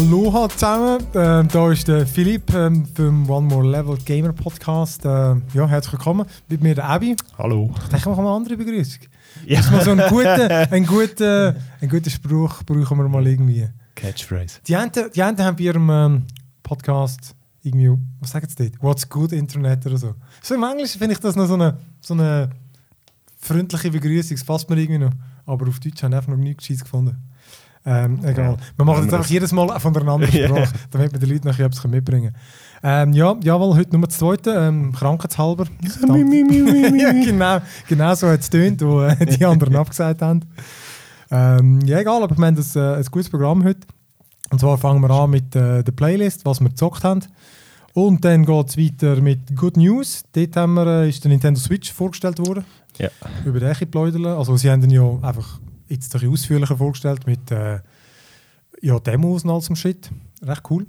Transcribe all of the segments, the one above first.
Aloha zusammen, ähm, da ist der Philipp ähm, vom One More Level Gamer Podcast. Ähm, ja, herzlich willkommen. Mit mir der Abi. Hallo. Ich denke, wir mal eine andere Begrüßung. Ja. Das ist mal so einen guten, einen guten, einen guten Spruch brauchen wir mal irgendwie. Catchphrase. Die einen, die einen haben bei ihrem ähm, Podcast irgendwie, was sagen sie dort? What's good Internet oder so. So im Englischen finde ich das noch so eine, so eine freundliche Begrüßung. Das passt mir irgendwie noch. Aber auf Deutsch habe ich einfach noch nichts Gescheites gefunden. Ähm, egal. Wir machen das einfach jedes Mal von einer anderen Sprache, damit wir den Leuten noch etwas mitbringen. Ähm, ja, jawohl, heute Nummer zweite, ähm, krankheitshalber. ja, genau, genau so hat es tönt, wo äh, die anderen abgesagt haben. Ähm, ja, egal, aber wir haben das, äh, ein gutes Programm heute. Und zwar fangen wir an mit äh, der Playlist, was wir gezockt haben. Und dann geht es weiter mit Good News. Dort haben wir, äh, ist der Nintendo Switch vorgestellt worden. Ja. Über den Echi Also sie haben den ja einfach jetzt ein bisschen ausführlicher vorgestellt mit äh, ja, Demos und all so Shit. Recht cool.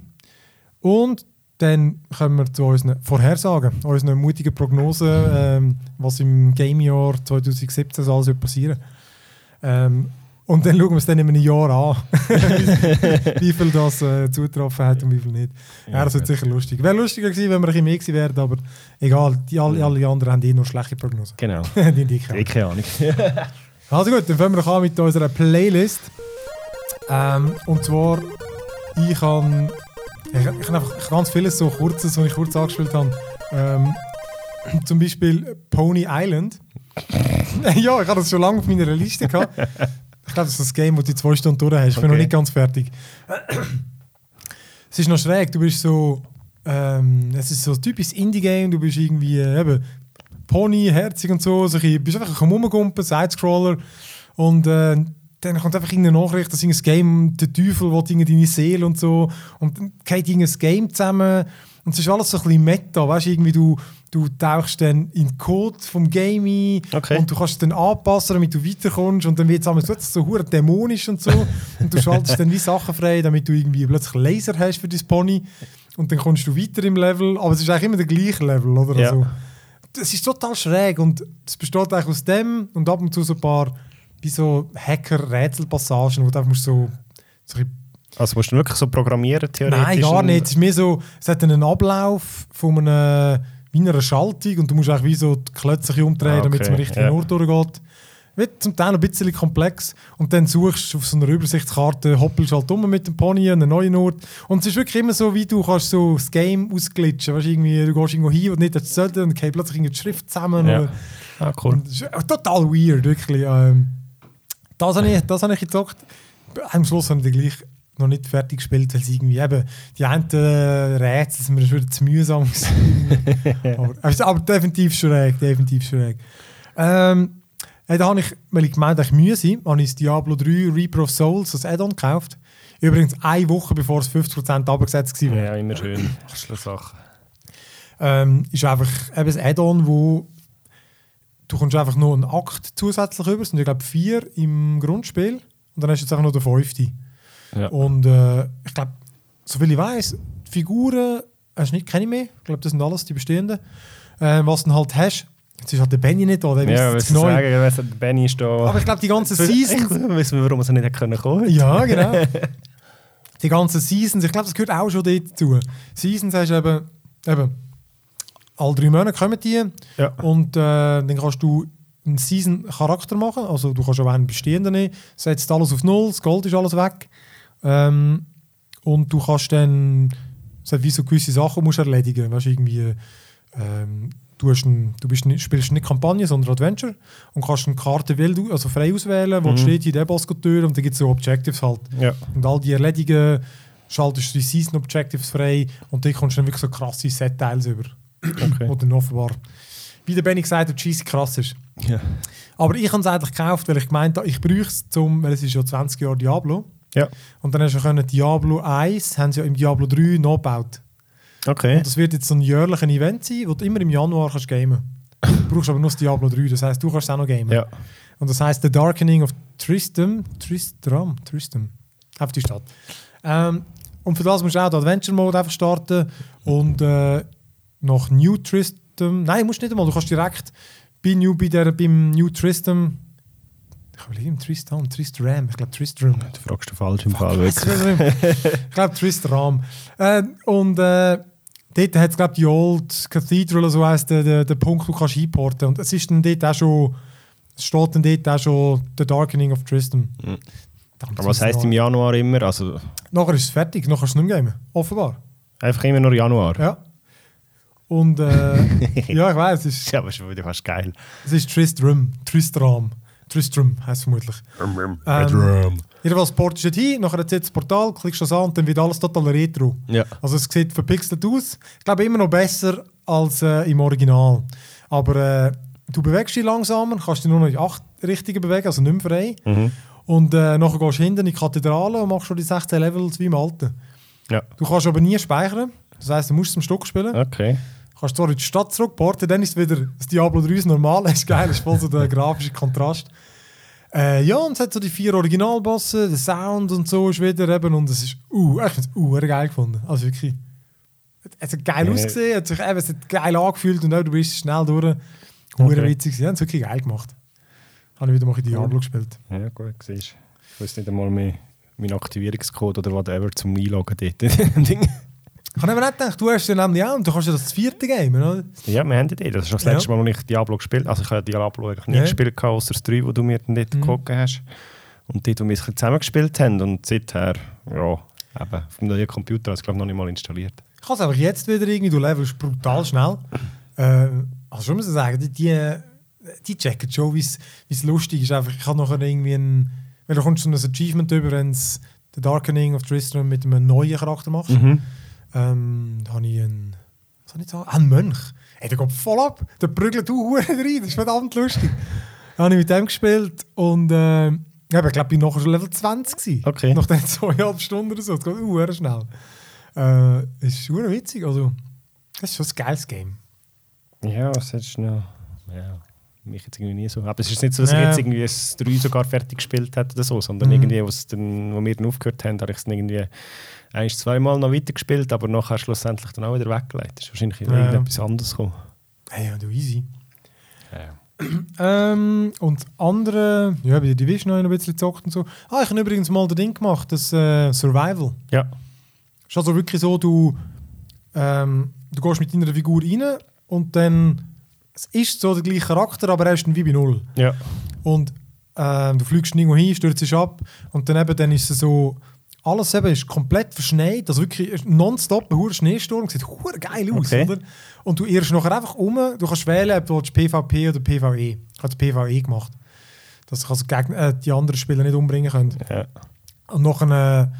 Und dann kommen wir zu unseren Vorhersagen, unseren mutigen Prognosen, ähm, was im Game-Jahr 2017 alles wird passieren ähm, Und dann schauen wir es dann in einem Jahr an, wie viel das äh, zugetroffen hat und wie viel nicht. Ja, das wird sicher lustig. Wäre lustiger gewesen, wenn wir ein bisschen mehr gewesen wären, aber egal, die, alle, alle anderen haben eh nur schlechte Prognosen. Genau. die, die keine Ahnung. Also gut, dann fangen wir an mit unserer Playlist. Ähm, und zwar, ich habe ich, ich einfach ganz vieles so kurzes, was ich kurz angespielt habe. Ähm, zum Beispiel Pony Island. ja, ich habe das schon lange auf meiner Liste gehabt. Ich glaube, das ist das Game, das du zwei Stunden durch hast. Ich bin okay. noch nicht ganz fertig. es ist noch schräg, du bist so. Ähm, es ist so ein typisches Indie-Game, du bist irgendwie äh, eben Pony, herzig und so. so ein bist einfach ein Rumgumpen, Sidescroller. Und äh, dann kommt einfach irgendeine Nachricht, dass ein Game, der Teufel will deine Seele und so. Und dann geht ein Game zusammen. Und es ist alles so ein bisschen Meta. Weißt du, irgendwie du, du tauchst dann in den Code vom Game ein okay. und du kannst es dann anpassen, damit du weiterkommst. Und dann wird es so hure dämonisch und so. und du schaltest dann wie Sachen frei, damit du irgendwie plötzlich Laser hast für dein Pony. Und dann kommst du weiter im Level. Aber es ist eigentlich immer der gleiche Level, oder? Ja. Also, es ist total schräg und es besteht eigentlich aus dem und ab und zu so ein paar wie so Hacker-Rätselpassagen, wo du einfach so, so also musst du wirklich so programmieren, theoretisch? Nein, gar nicht. Es ist mehr so, es hat einen Ablauf von einer, einer Schaltung und du musst eigentlich wie so die Klötze umdrehen, ah, okay. damit es am richtigen ja. Ort durchgeht wird zum Teil ein bisschen komplex und dann suchst du auf so einer Übersichtskarte, hoppelst halt um mit dem Pony an einen neuen Ort und es ist wirklich immer so, wie du kannst so das Game ausglitschen, weißt, irgendwie, du gehst irgendwo hin und nicht das sollte und dann geht plötzlich die Schrift zusammen. Ja. Ah, cool. total weird, wirklich. Ähm, das habe ich, das habe ich gezockt. Am Schluss haben die gleich noch nicht fertig gespielt, weil sie irgendwie eben die einen äh, Rätsel sind mir schon zu mühsam aber, aber definitiv schräg, definitiv schräg. Ähm, Hey, da habe ich, weil ich gemeint habe, ich müsse, habe ich das Diablo 3 Reaper of Souls, das Add-on gekauft. Übrigens eine Woche bevor es 50% abgesetzt war. Ja, immer schön. Sache. Ähm, ist einfach eben ein Add-on, wo du kommst einfach nur einen Akt zusätzlich über. Es sind, ich glaube, vier im Grundspiel. Und dann hast du jetzt einfach nur den fünften. Ja. Und äh, ich glaube, soviel ich weiß, die Figuren hast du nicht, kenne ich mehr. Ich glaube, das sind alles die bestehenden. Äh, was du dann halt hast, Jetzt ist halt der Benny nicht da, der ja, was neu. sagen, weiss, der Benny ist da. Aber ich glaube, die ganze Season... wissen wir, warum er nicht kommen konnte. Ja, genau. die ganzen Seasons, ich glaube, das gehört auch schon dazu. Seasons hast du eben, eben alle drei Monate kommen die ja. und äh, dann kannst du einen Season-Charakter machen, also du kannst auch einen bestehenden nehmen, setzt alles auf Null, das Gold ist alles weg ähm, und du kannst dann, es hat wie so gewisse Sachen musst erledigen, weißt irgendwie ähm, du, ein, du bist spielst nicht Kampagne, sondern Adventure und kannst eine Karte wild, also frei auswählen, wo mhm. steht in der Bosco-Tür und dann gibt es so Objectives halt. Ja. Und all die erledigen, schaltest du die Season Objectives frei und dann kommst du dann wirklich so krasse Set-Teils über. Okay. Oder offenbar, wie der Benny gesagt hat, cheesy krass ist. Ja. Aber ich habe es eigentlich gekauft, weil ich gemeint habe, ich brauche es zum, weil es ist ja 20 Jahre Diablo. Ja. Und dann hast du können Diablo 1, haben sie ja im Diablo 3 nachgebaut. Okay. Und das wird jetzt so ein jährliches Event sein, wo du immer im Januar kannst gamen kannst. Du brauchst aber nur das Diablo 3, das heisst, du kannst auch noch gamen. Ja. Und das heisst The Darkening of Tristram. Tristram? Tristram. Auf die Stadt. Ähm, und für das musst du auch den Adventure Mode einfach starten und äh, nach New Tristram. Nein, musst nicht einmal, du kannst direkt bei, New, bei der, beim New Tristram Ich überlege, Tristan, Tristram, ich glaube Tristram. Du fragst du falsch im Fuck, Fall. ich Wirklich. ich glaube Tristram. Äh, und äh, dort hat es, glaube die Old Cathedral, so heisst der, der, der Punkt, wo du kannst einporten. Und es ist dann dort auch schon, es steht dann dort auch schon The Darkening of Tristan. Mhm. Aber was heisst ist im Januar immer? Also Nachher ist es fertig, nachher kannst du es nicht mehr gamen. Offenbar. einfach immer nur Januar. Ja. Und äh, ja, ich weiß, es ist, Ja, aber schon wieder fast geil. es ist Tristram. Tristram. Tristram heisst es vermutlich. Ähm, jedenfalls portest du dort hin, nachher jetzt das Portal, klickst das an und dann wird alles total retro. Ja. Also es sieht verpixelt aus. Ich glaube immer noch besser als äh, im Original. Aber äh, du bewegst dich langsamer, kannst dich nur noch in acht Richtungen bewegen, also nicht mehr frei. Mhm. Und äh, nachher gehst du hinten in die Kathedrale und machst schon die 16 Levels wie im Alten. Ja. Du kannst aber nie speichern. Das heisst, du musst es am Stück spielen. Okay. Kannst zwar in die Stadt zurückporten, dann ist es wieder das Diablo 3 das normal. Das ist geil, das ist voll so der grafische Kontrast. Äh, ja, und es hat so die vier Originalbosse, der Sound und so ist wieder eben, und es ist, uh, ich finde es uh, geil gefunden. Also wirklich. Es hat geil Ja. ausgesehen, hat sich, eben, es hat geil angefühlt und auch du bist schnell durch. Hure Okay. witzig, sie haben es wirklich geil gemacht. Habe ich wieder mal in Diablo gespielt. Ja, gut, siehst Ich weiß nicht einmal mehr meinen Aktivierungscode oder whatever zum Einloggen dort. Ich habe eben nicht gedacht, du hast den nämlich auch und du kannst ja das vierte Game, oder? ja, wir haben die. Das ist das Ja. letzte Mal, als ich Diablo gespielt habe. Also ich habe Diablo eigentlich nie Ja. gespielt, außer das 3, wo du mir dann dort Mhm. geguckt hast. Und dort, wo wir zusammen gespielt haben. Und seither, ja, eben, auf dem neuen Computer habe ich es glaube ich noch nicht mal installiert. Ich kann es einfach jetzt wieder irgendwie, du levelst brutal schnell. Äh, also schon müssen sagen, die, die, die checken schon, wie es lustig ist. Einfach, ich habe nachher irgendwie ein, weil da kommst du so ein Achievement über, wenn es The Darkening of Tristram mit einem neuen Charakter machst. Mhm. Ähm, da habe ich einen, was soll ich sagen, einen Mönch. Ey, der geht voll ab, der prügelt du Huren rein, das ist verdammt lustig. Dann habe ich mit dem gespielt und äh, ich glaube, ich bin nachher schon Level 20 gewesen. Okay. Nach den zweieinhalb Stunden oder so, das geht uh, schnell. Äh, ist schon witzig, also das ist schon ein geiles Game. Ja, es ist noch. Ja, mich jetzt irgendwie nie so. Aber es ist nicht so, dass ich jetzt irgendwie das 3 sogar fertig gespielt hätte oder so, sondern Mhm. irgendwie, was dann, wo wir dann aufgehört haben, habe ich es irgendwie ein, zweimal noch weitergespielt, aber nachher schlussendlich dann auch wieder weggelegt. Das ist wahrscheinlich Ja. irgendetwas anderes gekommen. Hey, ja, du easy. Ja. Ähm, und andere, ja, bei der Division habe ich noch ein bisschen gezockt und so. Ah, ich habe übrigens mal das Ding gemacht, das äh, Survival. ja. ist also wirklich so, du, ähm, du gehst mit deiner Figur rein und dann es ist so der gleiche Charakter, aber er ist dann wie bei Null. Ja. Und ähm, du fliegst irgendwo hin, stürzt ab und dann eben dann ist es so, alles eben ist komplett verschneit, also wirklich nonstop ein hoher Schneesturm, sieht hure geil aus, Okay. oder? Und du irrst nachher einfach um, du kannst wählen, ob du PvP oder PvE. Ich habe das PvE gemacht, dass ich also Gegner, äh, die anderen Spieler nicht umbringen können. ja. Und nachher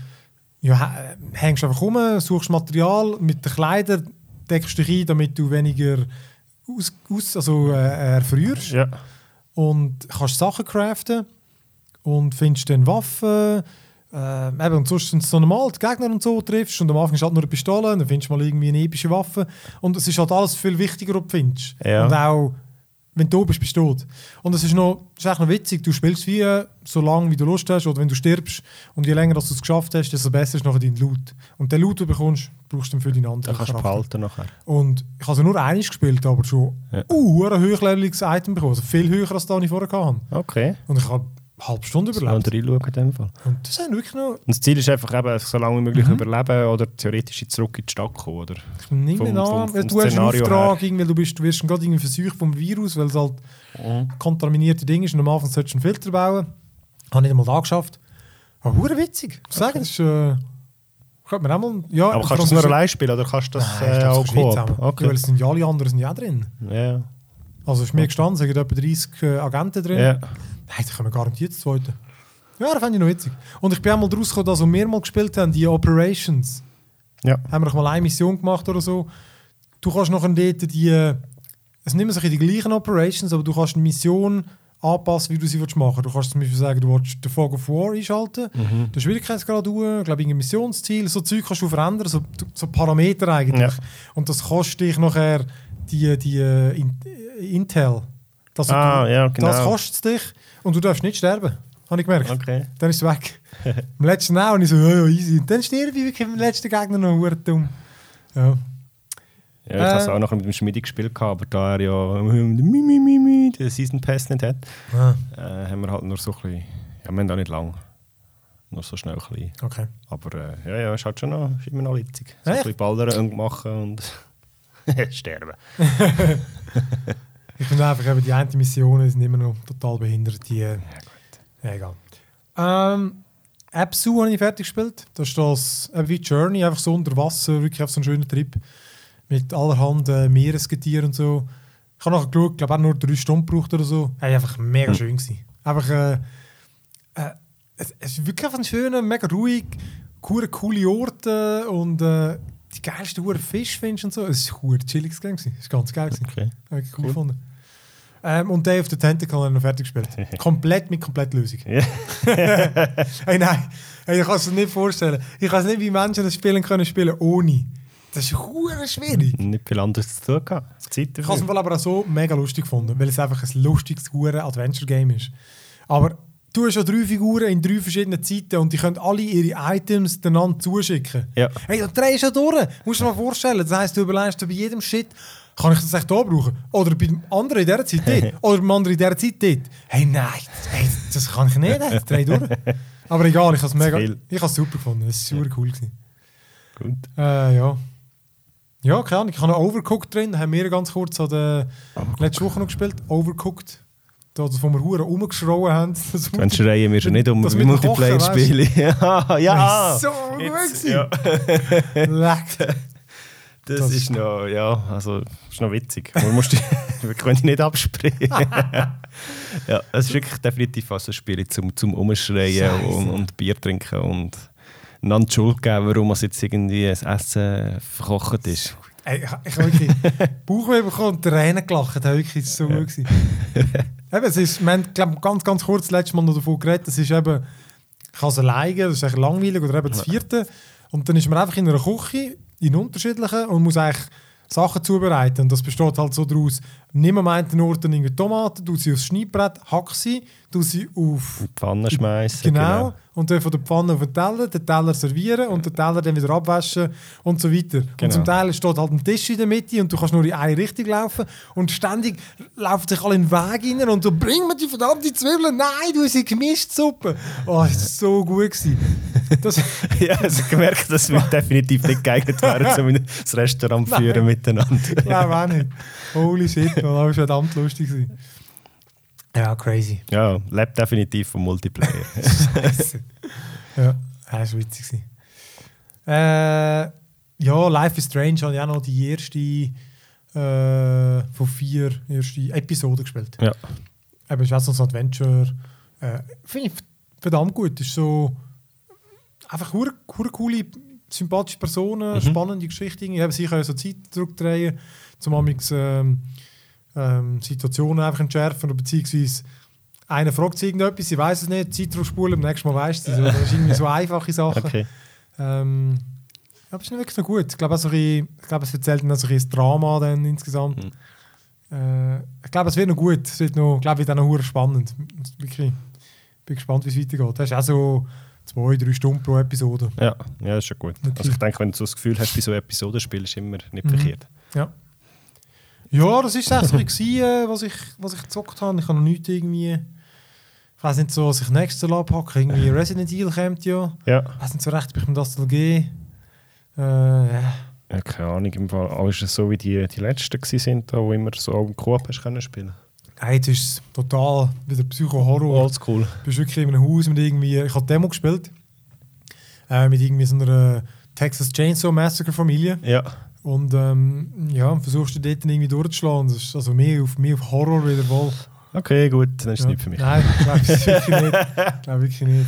äh, ja, hä- hängst du einfach rum, suchst Material mit den Kleidern, deckst dich ein, damit du weniger aus, aus, also, äh, erfrierst. ja. Und kannst Sachen craften und findest dann Waffen. Äh, eben, und sonst sind es so normal, die Gegner und so triffst. Und am Anfang ist halt nur eine Pistole, dann findest du mal irgendwie eine epische Waffe. Und es ist halt alles viel wichtiger, ob du findest. Ja. Und auch, wenn du bist, bist du tot. Und es ist, noch, es ist echt noch witzig, du spielst wie äh, so lange, wie du Lust hast, oder wenn du stirbst. Und je länger dass du es geschafft hast, desto besser ist nachher dein Loot. Und den Loot, den du bekommst, brauchst du für deinen Dann anderen kannst du behalten nachher. Und ich habe sie nur einmal gespielt, aber schon Ja. uh, ein hochleveliges Item bekommen. Also viel höher, als das ich vorher hatte. Okay. Und ich habe halbe Stunde überlebt. reinschauen in dem Fall. Und das sind wirklich noch. Und das Ziel ist einfach eben, so lange wie möglich Mhm. überleben oder theoretisch zurück in die Stadt kommen, oder? Ich nehme Vom- an, vom- vom du hast einen Szenario Auftrag, irgendwie, du, bist, du wirst gerade irgendwie versucht vom Virus, weil es halt kontaminierte Ding ist. Und am Anfang solltest du einen Filter bauen. Habe ich nicht einmal da geschafft. Aber hure witzig. Ich muss sagen, das ist. Äh, könnte man auch mal. Ja, Aber kannst du das nur allein spielen oder kannst du das Nein, äh, auch das Koop? auch. Ja, Okay. weil es sind ja alle anderen sind ja drin. Ja. Also es ist mir gestanden, es sind etwa 30 äh, Agenten drin. ja. Nein, können wir garantiert das zweite. Ja, das fand ich noch witzig. Und ich bin auch mal daraus gekommen, dass wir mehrmals gespielt haben, die Operations. Ja. Haben wir noch mal eine Mission gemacht oder so. Du kannst noch dort die, es sind mehr so die gleichen Operations, aber du kannst eine Mission anpassen, wie du sie willst machen Du kannst zum Beispiel sagen, du willst den Fog of War einschalten, Mhm. den Schwierigkeitsgrad hoch, ich glaube, ein Missionsziel, so Zeug kannst du verändern, so, so Parameter eigentlich. Ja. Und das kostet dich nachher die, die äh, In Intel. Das, Ah, ja, genau. das kostet dich und du darfst nicht sterben. Habe ich gemerkt. Okay. Dann ist es weg. Im letzten auch und ich so, ja, easy. Und dann sterbe ich wirklich im letzten Gegner noch verdammt dumm. Ja. Ja, ich habe es Äh. auch noch mit dem Schmidi gespielt, aber da er ja mi, mi, mi, mi, den Season Pass nicht hat, Ah, äh, haben wir halt nur so ein bisschen, ja, wir haben auch nicht lang, nur so schnell ein bisschen. okay. Aber äh, ja, ja, ist halt schon noch, ist immer noch witzig. So ein bisschen ballern machen und sterben. Ich finde einfach, eben, die einen Missionen sind immer noch total behindert. Die, ja, egal. Ähm, Absu habe ich fertig gespielt. Das ist das äh, wie Journey, einfach so unter Wasser, wirklich auf so einen schönen Trip. Mit allerhand äh, Meeresgetier und so. Ich habe nachher geschaut, glaube auch nur drei Stunden gebraucht oder so. Hey, einfach mega Hm. schön gewesen. Einfach, äh, äh, es, es ist wirklich einfach ein schöner, mega ruhig, coole, coole Orte und äh, die geilsten Fisch findest und so. Es war ein chilliges Game. gewesen. Es war ganz geil. gewesen. Okay. Habe ich cool Cool. gefunden. Ähm, und Day of the Tentacle noch fertig gespielt. Komplett mit Komplettlösung. Hey, nein, hey, ich kann es mir nicht vorstellen. Ich weiß nicht, wie Menschen das Spielen können spielen ohne. Das ist hure schwierig. Nicht viel anderes zu tun gehabt. Zeit Ich habe es aber auch so mega lustig gefunden, weil es einfach ein lustiges hure Adventure-Game ist. Aber du hast ja drei Figuren in drei verschiedenen Zeiten und die können alle ihre Items einander zuschicken. Ja. Hey, da drehst du ja durch. Musst du dir mal vorstellen. Das heisst, du überlegst dir bei jedem Shit, kann ich das echt hier brauchen? Oder bei dem anderen in dieser Zeit dort? Oder beim anderen in dieser Zeit dort? Hey, nein, hey, das kann ich nicht. Das durch. Aber egal, ich habe es mega, ich habe super gefunden. Es war super cool. Gewesen. Gut. Äh, ja. Ja, keine Ahnung. Ich habe noch Overcooked drin. Haben wir ganz kurz an der letzte Woche noch gespielt. Overcooked. Da, das, wo wir Huren rumgeschrauen haben. Das Dann schreien wir schon nicht um Multiplayer-Spiele. ja, ja. so gut ja. Leck. Das, Das- ist noch, ja, also, ist noch witzig. Man muss die, wir können die nicht absprechen. ja, es ist wirklich definitiv fast ein Spiel zum, zum Umschreien und, und Bier trinken und einander die Schuld geben, warum es jetzt irgendwie das Essen verkocht ist. Ey, ich, habe wirklich Bauchweh bekommen und Tränen gelacht. Das war wirklich so gut. Gewesen. eben, es ist, wir haben glaub, ganz, ganz kurz letztes Mal noch davon geredet, es ist eben, ich kann es alleine, das ist echt langweilig, oder eben das vierte. Und dann ist man einfach in einer Küche, in unterschiedlichen, und muss eigentlich Sachen zubereiten. Und das besteht halt so daraus, nimm am einen Ort irgendwie Tomaten, du sie aufs Schneidbrett, hack sie, du sie auf In die Pfanne schmeißen. Genau. Und dann von der Pfanne auf den Teller, den Teller servieren und den Teller dann wieder abwaschen und so weiter. Und Genau. zum Teil steht halt ein Tisch in der Mitte und du kannst nur in eine Richtung laufen und ständig laufen sich alle in den Weg rein und du bring mir die verdammte Zwiebeln. Nein, du hast sie gemischt Suppe. Oh, das war so gut. Gewesen. Das, ja, also gemerkt, dass wir definitiv nicht geeignet wären, um das Restaurant zu führen miteinander. glaube auch nicht. Holy shit, das war verdammt lustig. Gewesen. Ja, crazy. Ja, lebt definitiv vom Multiplayer. Ja, das war witzig. Äh, ja, Life is Strange habe ich auch noch die erste äh, von vier erste Episoden gespielt. ja. Eben, ist auch so ein Adventure. Äh, Finde ich verdammt gut. Ist so einfach hure coole, sympathische Personen, spannende Geschichten. Eben, sie können so Zeit zurückdrehen, zum Amix ähm, ähm, Situationen einfach entschärfen oder beziehungsweise einer fragt sie irgendetwas, sie weiß es nicht, Zeit zurückspulen, am nächsten Mal weiss sie es. Das ist irgendwie so einfache Sachen. Okay. Ähm, ja, aber es ist wirklich noch gut. Ich glaube, auch so ein bisschen- ich glaube, es erzählt dann so ein das Drama dann insgesamt. Mhm. Äh, ich glaube, es wird noch gut. Es wird noch, ich glaube, wird auch noch spannend. Wirklich, bin gespannt, wie es weitergeht. Das ist auch so zwei, drei Stunden pro Episode. Ja, ja, das ist schon gut. Okay. Also ich denke, wenn du so das Gefühl hast, bei so Episodenspielen ist immer nicht Mhm. verkehrt. Ja. Ja, das so ein bisschen, äh, was ich, was ich gezockt habe. Ich habe noch nichts irgendwie. Ich weiß nicht so, was ich nächstes Mal abhacke. Irgendwie Resident Evil kommt ja. Ja. Ich weiß nicht so recht, ob ich mir das geben äh, ja. ja, keine Ahnung. Im Fall auch ist es so, wie die, die letzten sind, da, wo immer so im Coop hast können spielen. Hey, jetzt ist es total wieder Psycho-Horror. Oldschool. Du bist wirklich in einem Haus mit irgendwie. Ich habe Demo gespielt. Äh, mit irgendwie so einer Texas Chainsaw Massacre Familie. Ja. Und ähm, ja, versuchst du dort irgendwie durchzuschlagen. Das ist also mehr auf, mehr auf Horror wieder wohl. Okay, gut, dann ist es Ja. nicht für mich. Nein, glaube ich wirklich nicht. Glaube wirklich nicht.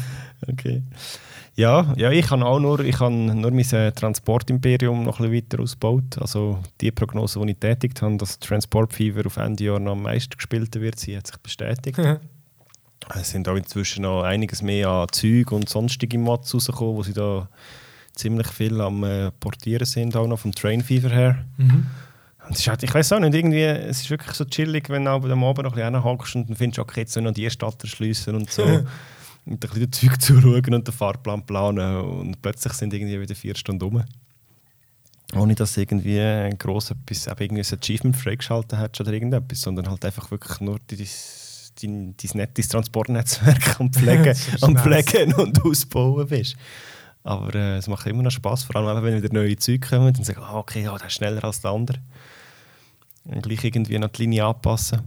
Okay. Ja, ja, ich habe auch nur, ich habe nur mein äh, Transportimperium noch ein bisschen weiter ausgebaut. Also die Prognose, die ich tätigt habe, dass Transport Fever auf Ende Jahr noch am meisten gespielt wird, sie hat sich bestätigt. Es sind auch inzwischen noch einiges mehr an Zeug und sonstige Mods rausgekommen, wo sie da ziemlich viel am äh, Portieren sind, auch noch vom Train Fever her. mhm. Und ist halt, ich weiß auch nicht, irgendwie, es ist wirklich so chillig, wenn du am Abend noch ein bisschen hockst und dann findest du, okay, jetzt sollen noch die Stadt erschliessen und so. und ein bisschen das Zeug zuschauen und den Fahrplan planen und plötzlich sind irgendwie wieder vier Stunden rum. ohne dass irgendwie ein gross etwas, eben irgendwie ein Achievement freigeschaltet hat oder irgendetwas, sondern halt einfach wirklich nur dein, dein, dein, Net, dein Transportnetzwerk am Pflegen, am. Pflegen und Ausbauen bist. Aber äh, es macht immer noch Spaß, vor allem eben, wenn wieder neue Züge kommen, dann sagst du, ah, okay, ja, der ist schneller als der andere. Und gleich irgendwie noch die Linie anpassen.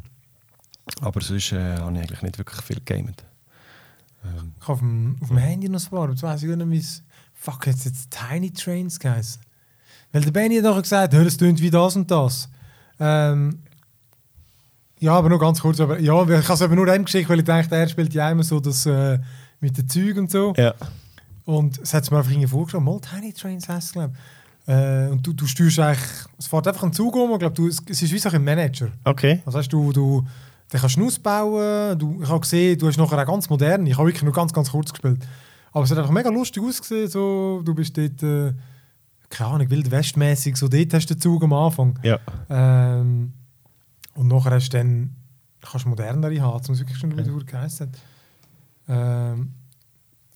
Aber sonst äh, habe ich eigentlich nicht wirklich viel gegamet. Ähm, Ich habe auf dem, auf dem Handy noch ein paar, jetzt weiss ich nicht, wie es... Fuck, jetzt jetzt Tiny Trains geheißen. Weil der Benny hat doch gesagt, hör, es tönt wie das und das. Ähm, ja, aber nur ganz kurz. Aber, ja, ich habe es aber nur dem geschickt, weil ich dachte, er spielt ja immer so das äh, mit den Zügen und so. ja. Und es hat es mir einfach irgendwie vorgestellt, mal Tiny Trains heisst es, glaube ich. Äh, und du, du steuerst eigentlich, es fährt einfach ein Zug um, und glaub, du, es, es ist wie so ein Manager. Okay. Das heißt, du, du den kannst du ausbauen. Du, ich habe gesehen, du hast nachher auch ganz modern. Ich habe wirklich nur ganz, ganz kurz gespielt. Aber es hat einfach mega lustig ausgesehen. So, du bist dort, äh, keine Ahnung, wild westmäßig. So dort hast du den Zug am Anfang. Ja. Ähm, und nachher hast du dann kannst du modernere haben. Muss ich wirklich schon wieder, wie es geheißen hat. Ähm,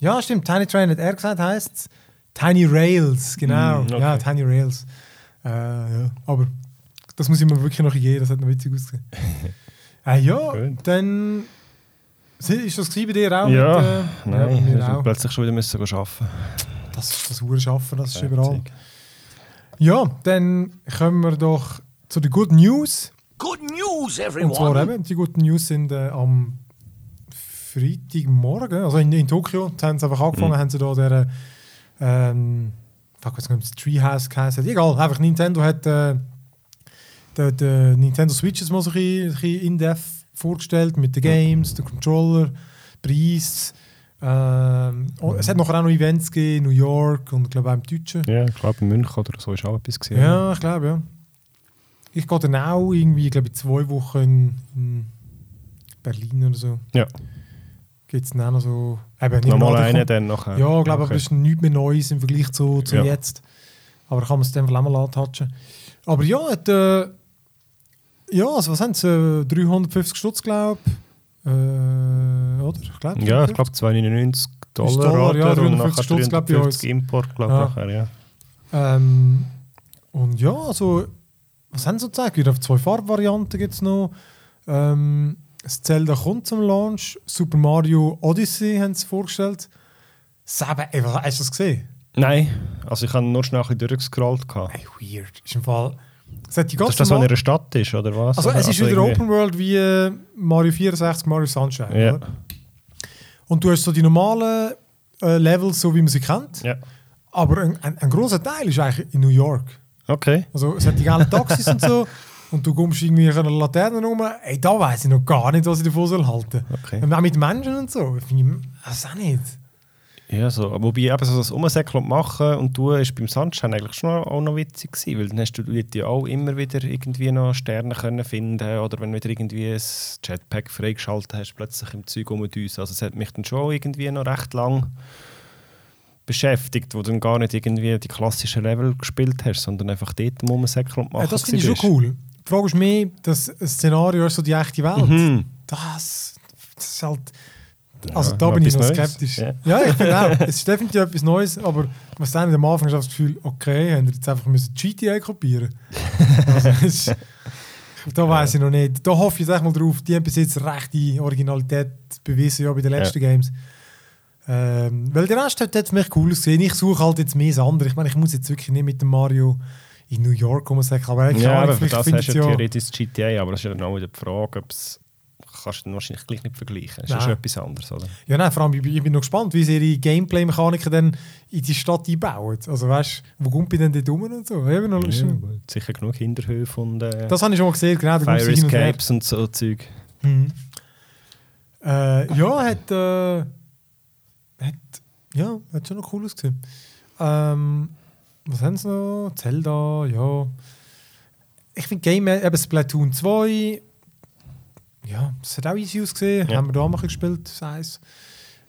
ja, stimmt. Tiny Train hat er gesagt, heisst es. Tiny Rails, genau. Mm, okay. Ja, Tiny Rails. Äh, ja. Aber das muss ich mir wirklich noch geben. Das hat noch witzig ausgesehen. äh, ja, Gut. dann ist das bei dir auch? Ja, mit, äh, Nein, ja, wir auch. plötzlich schon wieder müssen gehen arbeiten. Das ist das Uhr schaffen, das ist Fertig. überall. Ja, dann kommen wir doch zu den Good News. Good news, Und zwar everyone. eben, die guten News sind äh, am Freitagmorgen, also in, in Tokio, da haben sie einfach angefangen, haben sie da der, ähm, fuck, was das Treehouse geheißen, egal, einfach Nintendo hat äh, der, der Nintendo Switch jetzt mal so ein bisschen, in-depth vorgestellt, mit den Games, den Controller, Preis, ähm, und es hat nachher auch noch Events gegeben, in New York und ich glaube auch im Deutschen. Ja, ich glaube in München oder so ist auch etwas gesehen. Ja, ich glaube, ja. Ich gehe dann auch irgendwie, ich glaube, in zwei Wochen in, in Berlin oder so. Ja. Gibt es dann noch so. Eben, nicht Nochmal einen dann nachher. Ja, ich glaube, aber Okay. das ist nichts mehr Neues im Vergleich zu, zu Ja. jetzt. Aber da kann man es dann vielleicht auch mal antatschen. Aber ja, hat, äh, ja, also was haben sie? Äh, 350 Stutz, glaube ich. Äh, oder? Ich glaube. Ja, ich glaube 299 Dollar, Dollar, ja, und 350 nachher Stutz, glaub ich, bei uns. 350 Import, glaube Ja. ich, nachher, ja. Ähm, und ja, also, was haben sie gezeigt? Wieder auf zwei Farbvarianten gibt es noch. Ähm, das Zelda kommt zum Launch. Super Mario Odyssey haben sie vorgestellt. Sieben, ey, hast du das gesehen? Nein, also ich habe nur schnell ein bisschen durchgescrollt. Ey, weird. Ist im Fall. Es hat die Das ganze ist das, was in einer Stadt ist, oder was? also, es ist wieder irgendwie- Open World wie äh, Mario 64, Mario Sunshine. Ja. Oder? Und du hast so die normalen äh, Levels, so wie man sie kennt. Ja. Aber ein, ein, ein großer Teil ist eigentlich in New York. Okay. Also es hat die geilen Taxis und so. Und du kommst irgendwie an einer Laterne rum. Ey, da weiß ich noch gar nicht, was ich davon soll halten. Okay. Und auch mit Menschen und so. Finde ich, das auch nicht. Ja, so. Wobei eben so das Umsäckeln und machen und tun ist beim Sunshine eigentlich schon auch noch witzig gewesen, weil dann hast du ja auch immer wieder irgendwie noch Sterne können finden oder wenn du wieder irgendwie ein Jetpack freigeschaltet hast, plötzlich im Zeug um uns. Also es hat mich dann schon irgendwie noch recht lang beschäftigt, wo du dann gar nicht irgendwie die klassischen Level gespielt hast, sondern einfach dort am Umsäckeln und machen Äh, das finde ich schon cool. Frage ist mehr, das Szenario ist so die echte Welt. Mhm. Das, das ist halt... Also Ja, da bin ich noch skeptisch. Ja. Ja, ich finde auch. Es ist definitiv etwas Neues, aber was dann am Anfang du das Gefühl, okay, haben wir jetzt einfach müssen GTA kopieren also, ist- Da weiß ich noch nicht. Da hoffe ich jetzt echt mal drauf. Die haben bis jetzt rechte Originalität bewiesen, ja, bei den letzten Games. Ähm, weil der Rest hat jetzt mich cool gesehen. Ich suche halt jetzt mehr das andere. Ich meine, ich muss jetzt wirklich nicht mit dem Mario in New York sagen, aber ich Ja, aber das hast du ja theoretisch GTA, aber das ist ja dann auch wieder die Frage, ob es kannst du wahrscheinlich gleich nicht vergleichen. Das ist schon etwas anderes, oder? Ja, nein, vor allem, ich bin, ich bin noch gespannt, wie sie ihre Gameplay-Mechaniken dann in die Stadt einbauen. Also weißt du, wo kommt ich denn dort rum und so? Eben, Ja, schon- sicher genug Hinterhöfe und äh, Das habe ich schon mal gesehen, genau. Fire hin und. Escapes und so Zeug. Mhm. Äh, ja, hat, äh, hat, ja, hat schon noch cool ausgesehen. Ähm, was haben sie noch? Zelda, ja. Ich finde Game, eben Splatoon 2, ja, das hat auch easy ausgesehen. Ja. Haben wir da mal gespielt, das eins.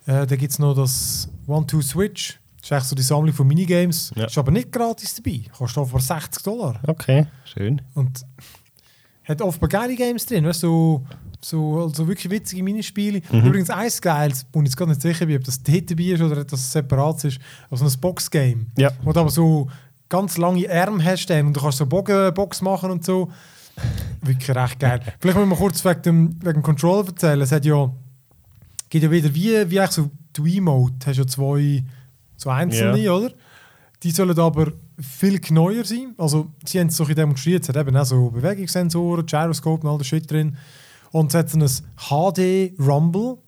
Äh, da gibt es noch das One-Two-Switch. Das ist eigentlich so die Sammlung von Minigames. Ja. Ist aber nicht gratis dabei. Kostet offenbar 60 Dollar. Okay, schön. Und hat offenbar geile Games drin, weißt, du, so, so, also wirklich witzige Minispiele. Mhm. Übrigens eins geiles, wo ich jetzt gar nicht sicher bin, ob das dort dabei ist oder ob das separat ist, also ein Box-Game. Ja. Wo du aber so ganz lange Arme hast und du kannst so Bogen, Box machen und so. Wirklich recht geil. Vielleicht müssen wir kurz wegen dem, wegen dem Controller erzählen. Es hat ja, geht ja wieder wie, wie eigentlich so die Wiimote. Du hast ja zwei, so einzelne, Ja. oder? Die sollen aber viel neuer sein. Also, sie haben es so demonstriert. Es hat eben auch so Bewegungssensoren, Gyroscope und all das Shit drin. Und es hat ein HD Rumble,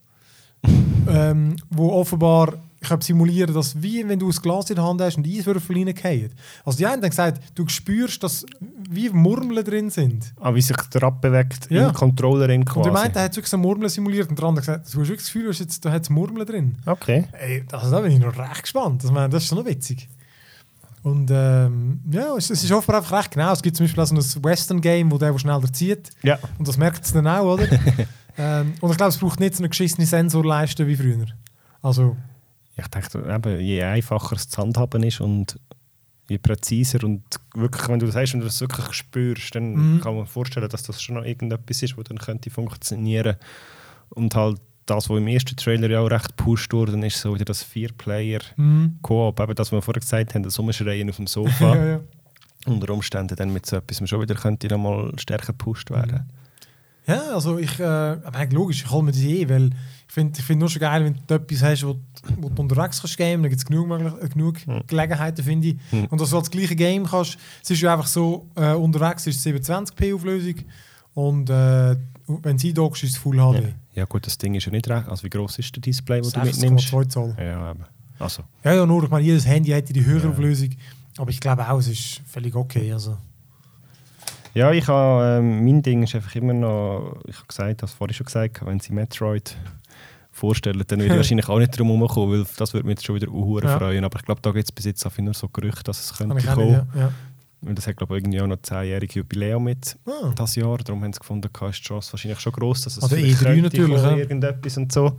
ähm, wo offenbar ich habe simulieren, dass wie wenn du ein Glas in der Hand hast und Eiswürfel reingehen. Also die einen haben gesagt, du spürst, dass wie Murmeln drin sind. Ah, wie sich der Rad bewegt Ja. im Controller in Und quasi. der meinte, er hat wirklich so Murmeln simuliert und der andere gesagt, du hast wirklich das Gefühl, du hast jetzt, da hat es Murmeln drin. Okay. Ey, also da bin ich noch recht gespannt. Das, meine, das ist schon noch witzig. Und ähm, ja, es, ist offenbar einfach recht genau. Es gibt zum Beispiel auch so ein Western-Game, wo der, der schneller zieht. Ja. Und das merkt es dann auch, oder? ähm, und ich glaube, es braucht nicht so eine geschissene Sensorleiste wie früher. Also, Ich dachte, eben, je einfacher es zu handhaben ist und je präziser und wirklich, wenn du das hast und du das wirklich spürst, dann Mhm. kann man vorstellen, dass das schon noch irgendetwas ist, was dann könnte funktionieren. Und halt das, was im ersten Trailer ja auch recht gepusht wurde, ist so wieder das Vier-Player-Koop, eben das, was wir vorher gesagt haben, das Umschreien auf dem Sofa. ja, ja. Unter Umständen dann mit so etwas schon wieder könnte noch mal stärker gepusht werden. Ja, also ich, äh, aber eigentlich logisch, ich hole mir die eh, weil ich finde ich find nur schon geil, wenn du etwas hast, wo, du- wo du unterwegs kannst gamen, dann gibt es genug, möglich- äh, genug Gelegenheiten, finde ich. Hm. Und dass du das gleiche Game kannst, es ist ja einfach so, äh, unterwegs ist es 720p Auflösung und äh, wenn sie dockst, ist es Full. HD. ja gut, das Ding ist ja nicht recht. Also wie groß ist der Display, das du mitnimmst? 6,2 Zoll. Ja, eben. Also, Ja, ja, nur, ich meine, jedes Handy hätte die höhere Ja. Auflösung, aber ich glaube auch, es ist völlig okay. Also. Ja, ich habe, ähm, mein Ding ist einfach immer noch, ich habe gesagt, das vorhin schon gesagt, wenn sie Metroid vorstellen, dann würde ich wahrscheinlich auch nicht drum herumkommen, weil das würde mich jetzt schon wieder uhuere Ja. freuen. Aber ich glaube, da gibt es bis jetzt einfach nur so Gerüchte, dass es könnte auch kommen. nicht, ja. ja. Weil das hat, glaube ich, irgendwie auch noch 10-jährige Jubiläum mit Ah. das Jahr. Darum haben sie gefunden, ist die Chance wahrscheinlich schon groß, dass es der vielleicht E3 könnte natürlich, ja. irgendetwas und so.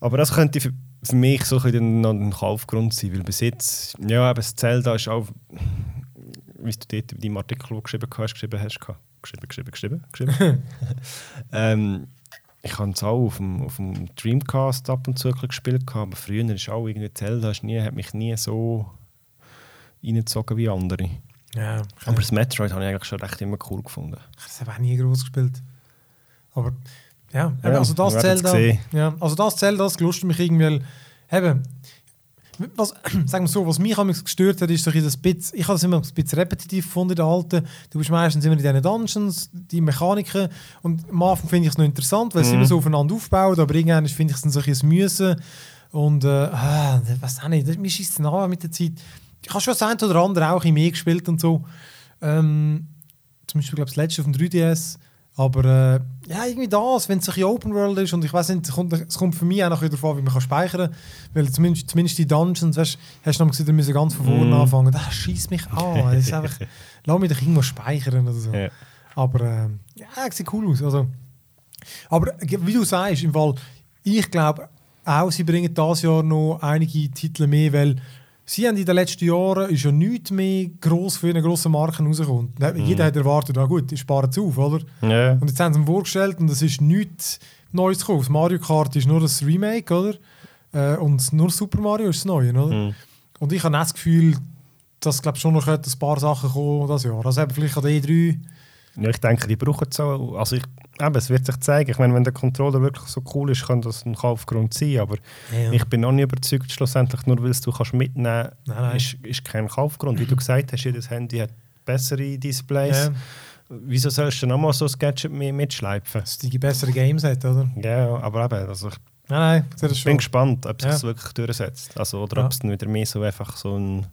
Aber das könnte für, für mich so ein ein Kaufgrund sein, weil bis jetzt, ja, eben das Zelda ist auch, wie du dort in deinem Artikel wo geschrieben hast, geschrieben hast, geschrieben, geschrieben, geschrieben, geschrieben. ähm, ich habe es auch auf dem, auf dem Dreamcast ab und zu gespielt, aber früher ist auch irgendwie Zelda, ist nie, hat mich nie so reingezogen wie andere. Ja. Aber das Metroid habe ich eigentlich schon recht immer cool gefunden. Das habe ich nie groß gespielt. Aber ja, Ja, also das Zelda, ja, also das Zelda, das gelustet mich irgendwie, eben, was, sagen wir so, was mich am gestört hat, ist bisschen das bisschen, ich habe es immer ein bisschen repetitiv gefunden, in den alten. Du bist meistens immer in diesen Dungeons, die Mechaniken und am Anfang finde ich es noch interessant, weil es Mhm. immer so aufeinander aufbaut, aber irgendwann finde ich es dann so ein bisschen Müssen und äh, ah, was auch nicht, das- mir schießt es nach mit der Zeit. Ich habe schon das eine oder andere auch bisschen mehr gespielt und so. Ähm, zum Beispiel, glaube ich, das letzte auf dem 3DS. Aber äh, ja, irgendwie das, wenn es ein Open World ist und ich weiß nicht, es kommt, es kommt für mich auch noch wieder davon, wie man kann speichern kann. Weil zumindest, zumindest die Dungeons, weißt, hast du noch wir müssen ganz von vorne Mm. anfangen. Das schießt mich an. Das ist einfach, lass mich doch irgendwo speichern oder so. Ja. Aber äh, ja, sieht cool aus. Also, aber äh, wie du sagst, im Fall, ich glaube auch, sie bringen dieses Jahr noch einige Titel mehr, weil sie haben in den letzten Jahren ist ja nichts mehr gross für eine grosse Marken rausgekommen. Jeder hat erwartet, ah gut, die sparen es auf, oder? Ja. Und jetzt haben sie ihn vorgestellt und es ist nichts Neues gekommen. Das Mario Kart ist nur das Remake, oder? Äh, und nur Super Mario ist das Neue, oder? Mhm. Und ich habe das Gefühl, dass glaub, schon noch ein paar Sachen kommen das Jahr. Also eben vielleicht an der E3. Ja, ich denke, die brauchen es auch. Also ich, eben, es wird sich zeigen. Ich meine, wenn der Controller wirklich so cool ist, kann das ein Kaufgrund sein. Aber Ja. ich bin noch nicht überzeugt, schlussendlich, nur weil es du kannst mitnehmen Nein, nein. Ist, ist kein Kaufgrund. Wie du gesagt hast, jedes Handy hat bessere Displays. Ja, Wieso sollst du noch mal so ein Gadget mitschleifen? dass die bessere Games hat, oder? Ja, aber eben, also ich Nein, nein, bin schon. gespannt, ob sich Ja. das wirklich durchsetzt. Also, oder ob es wieder mehr so einfach so ein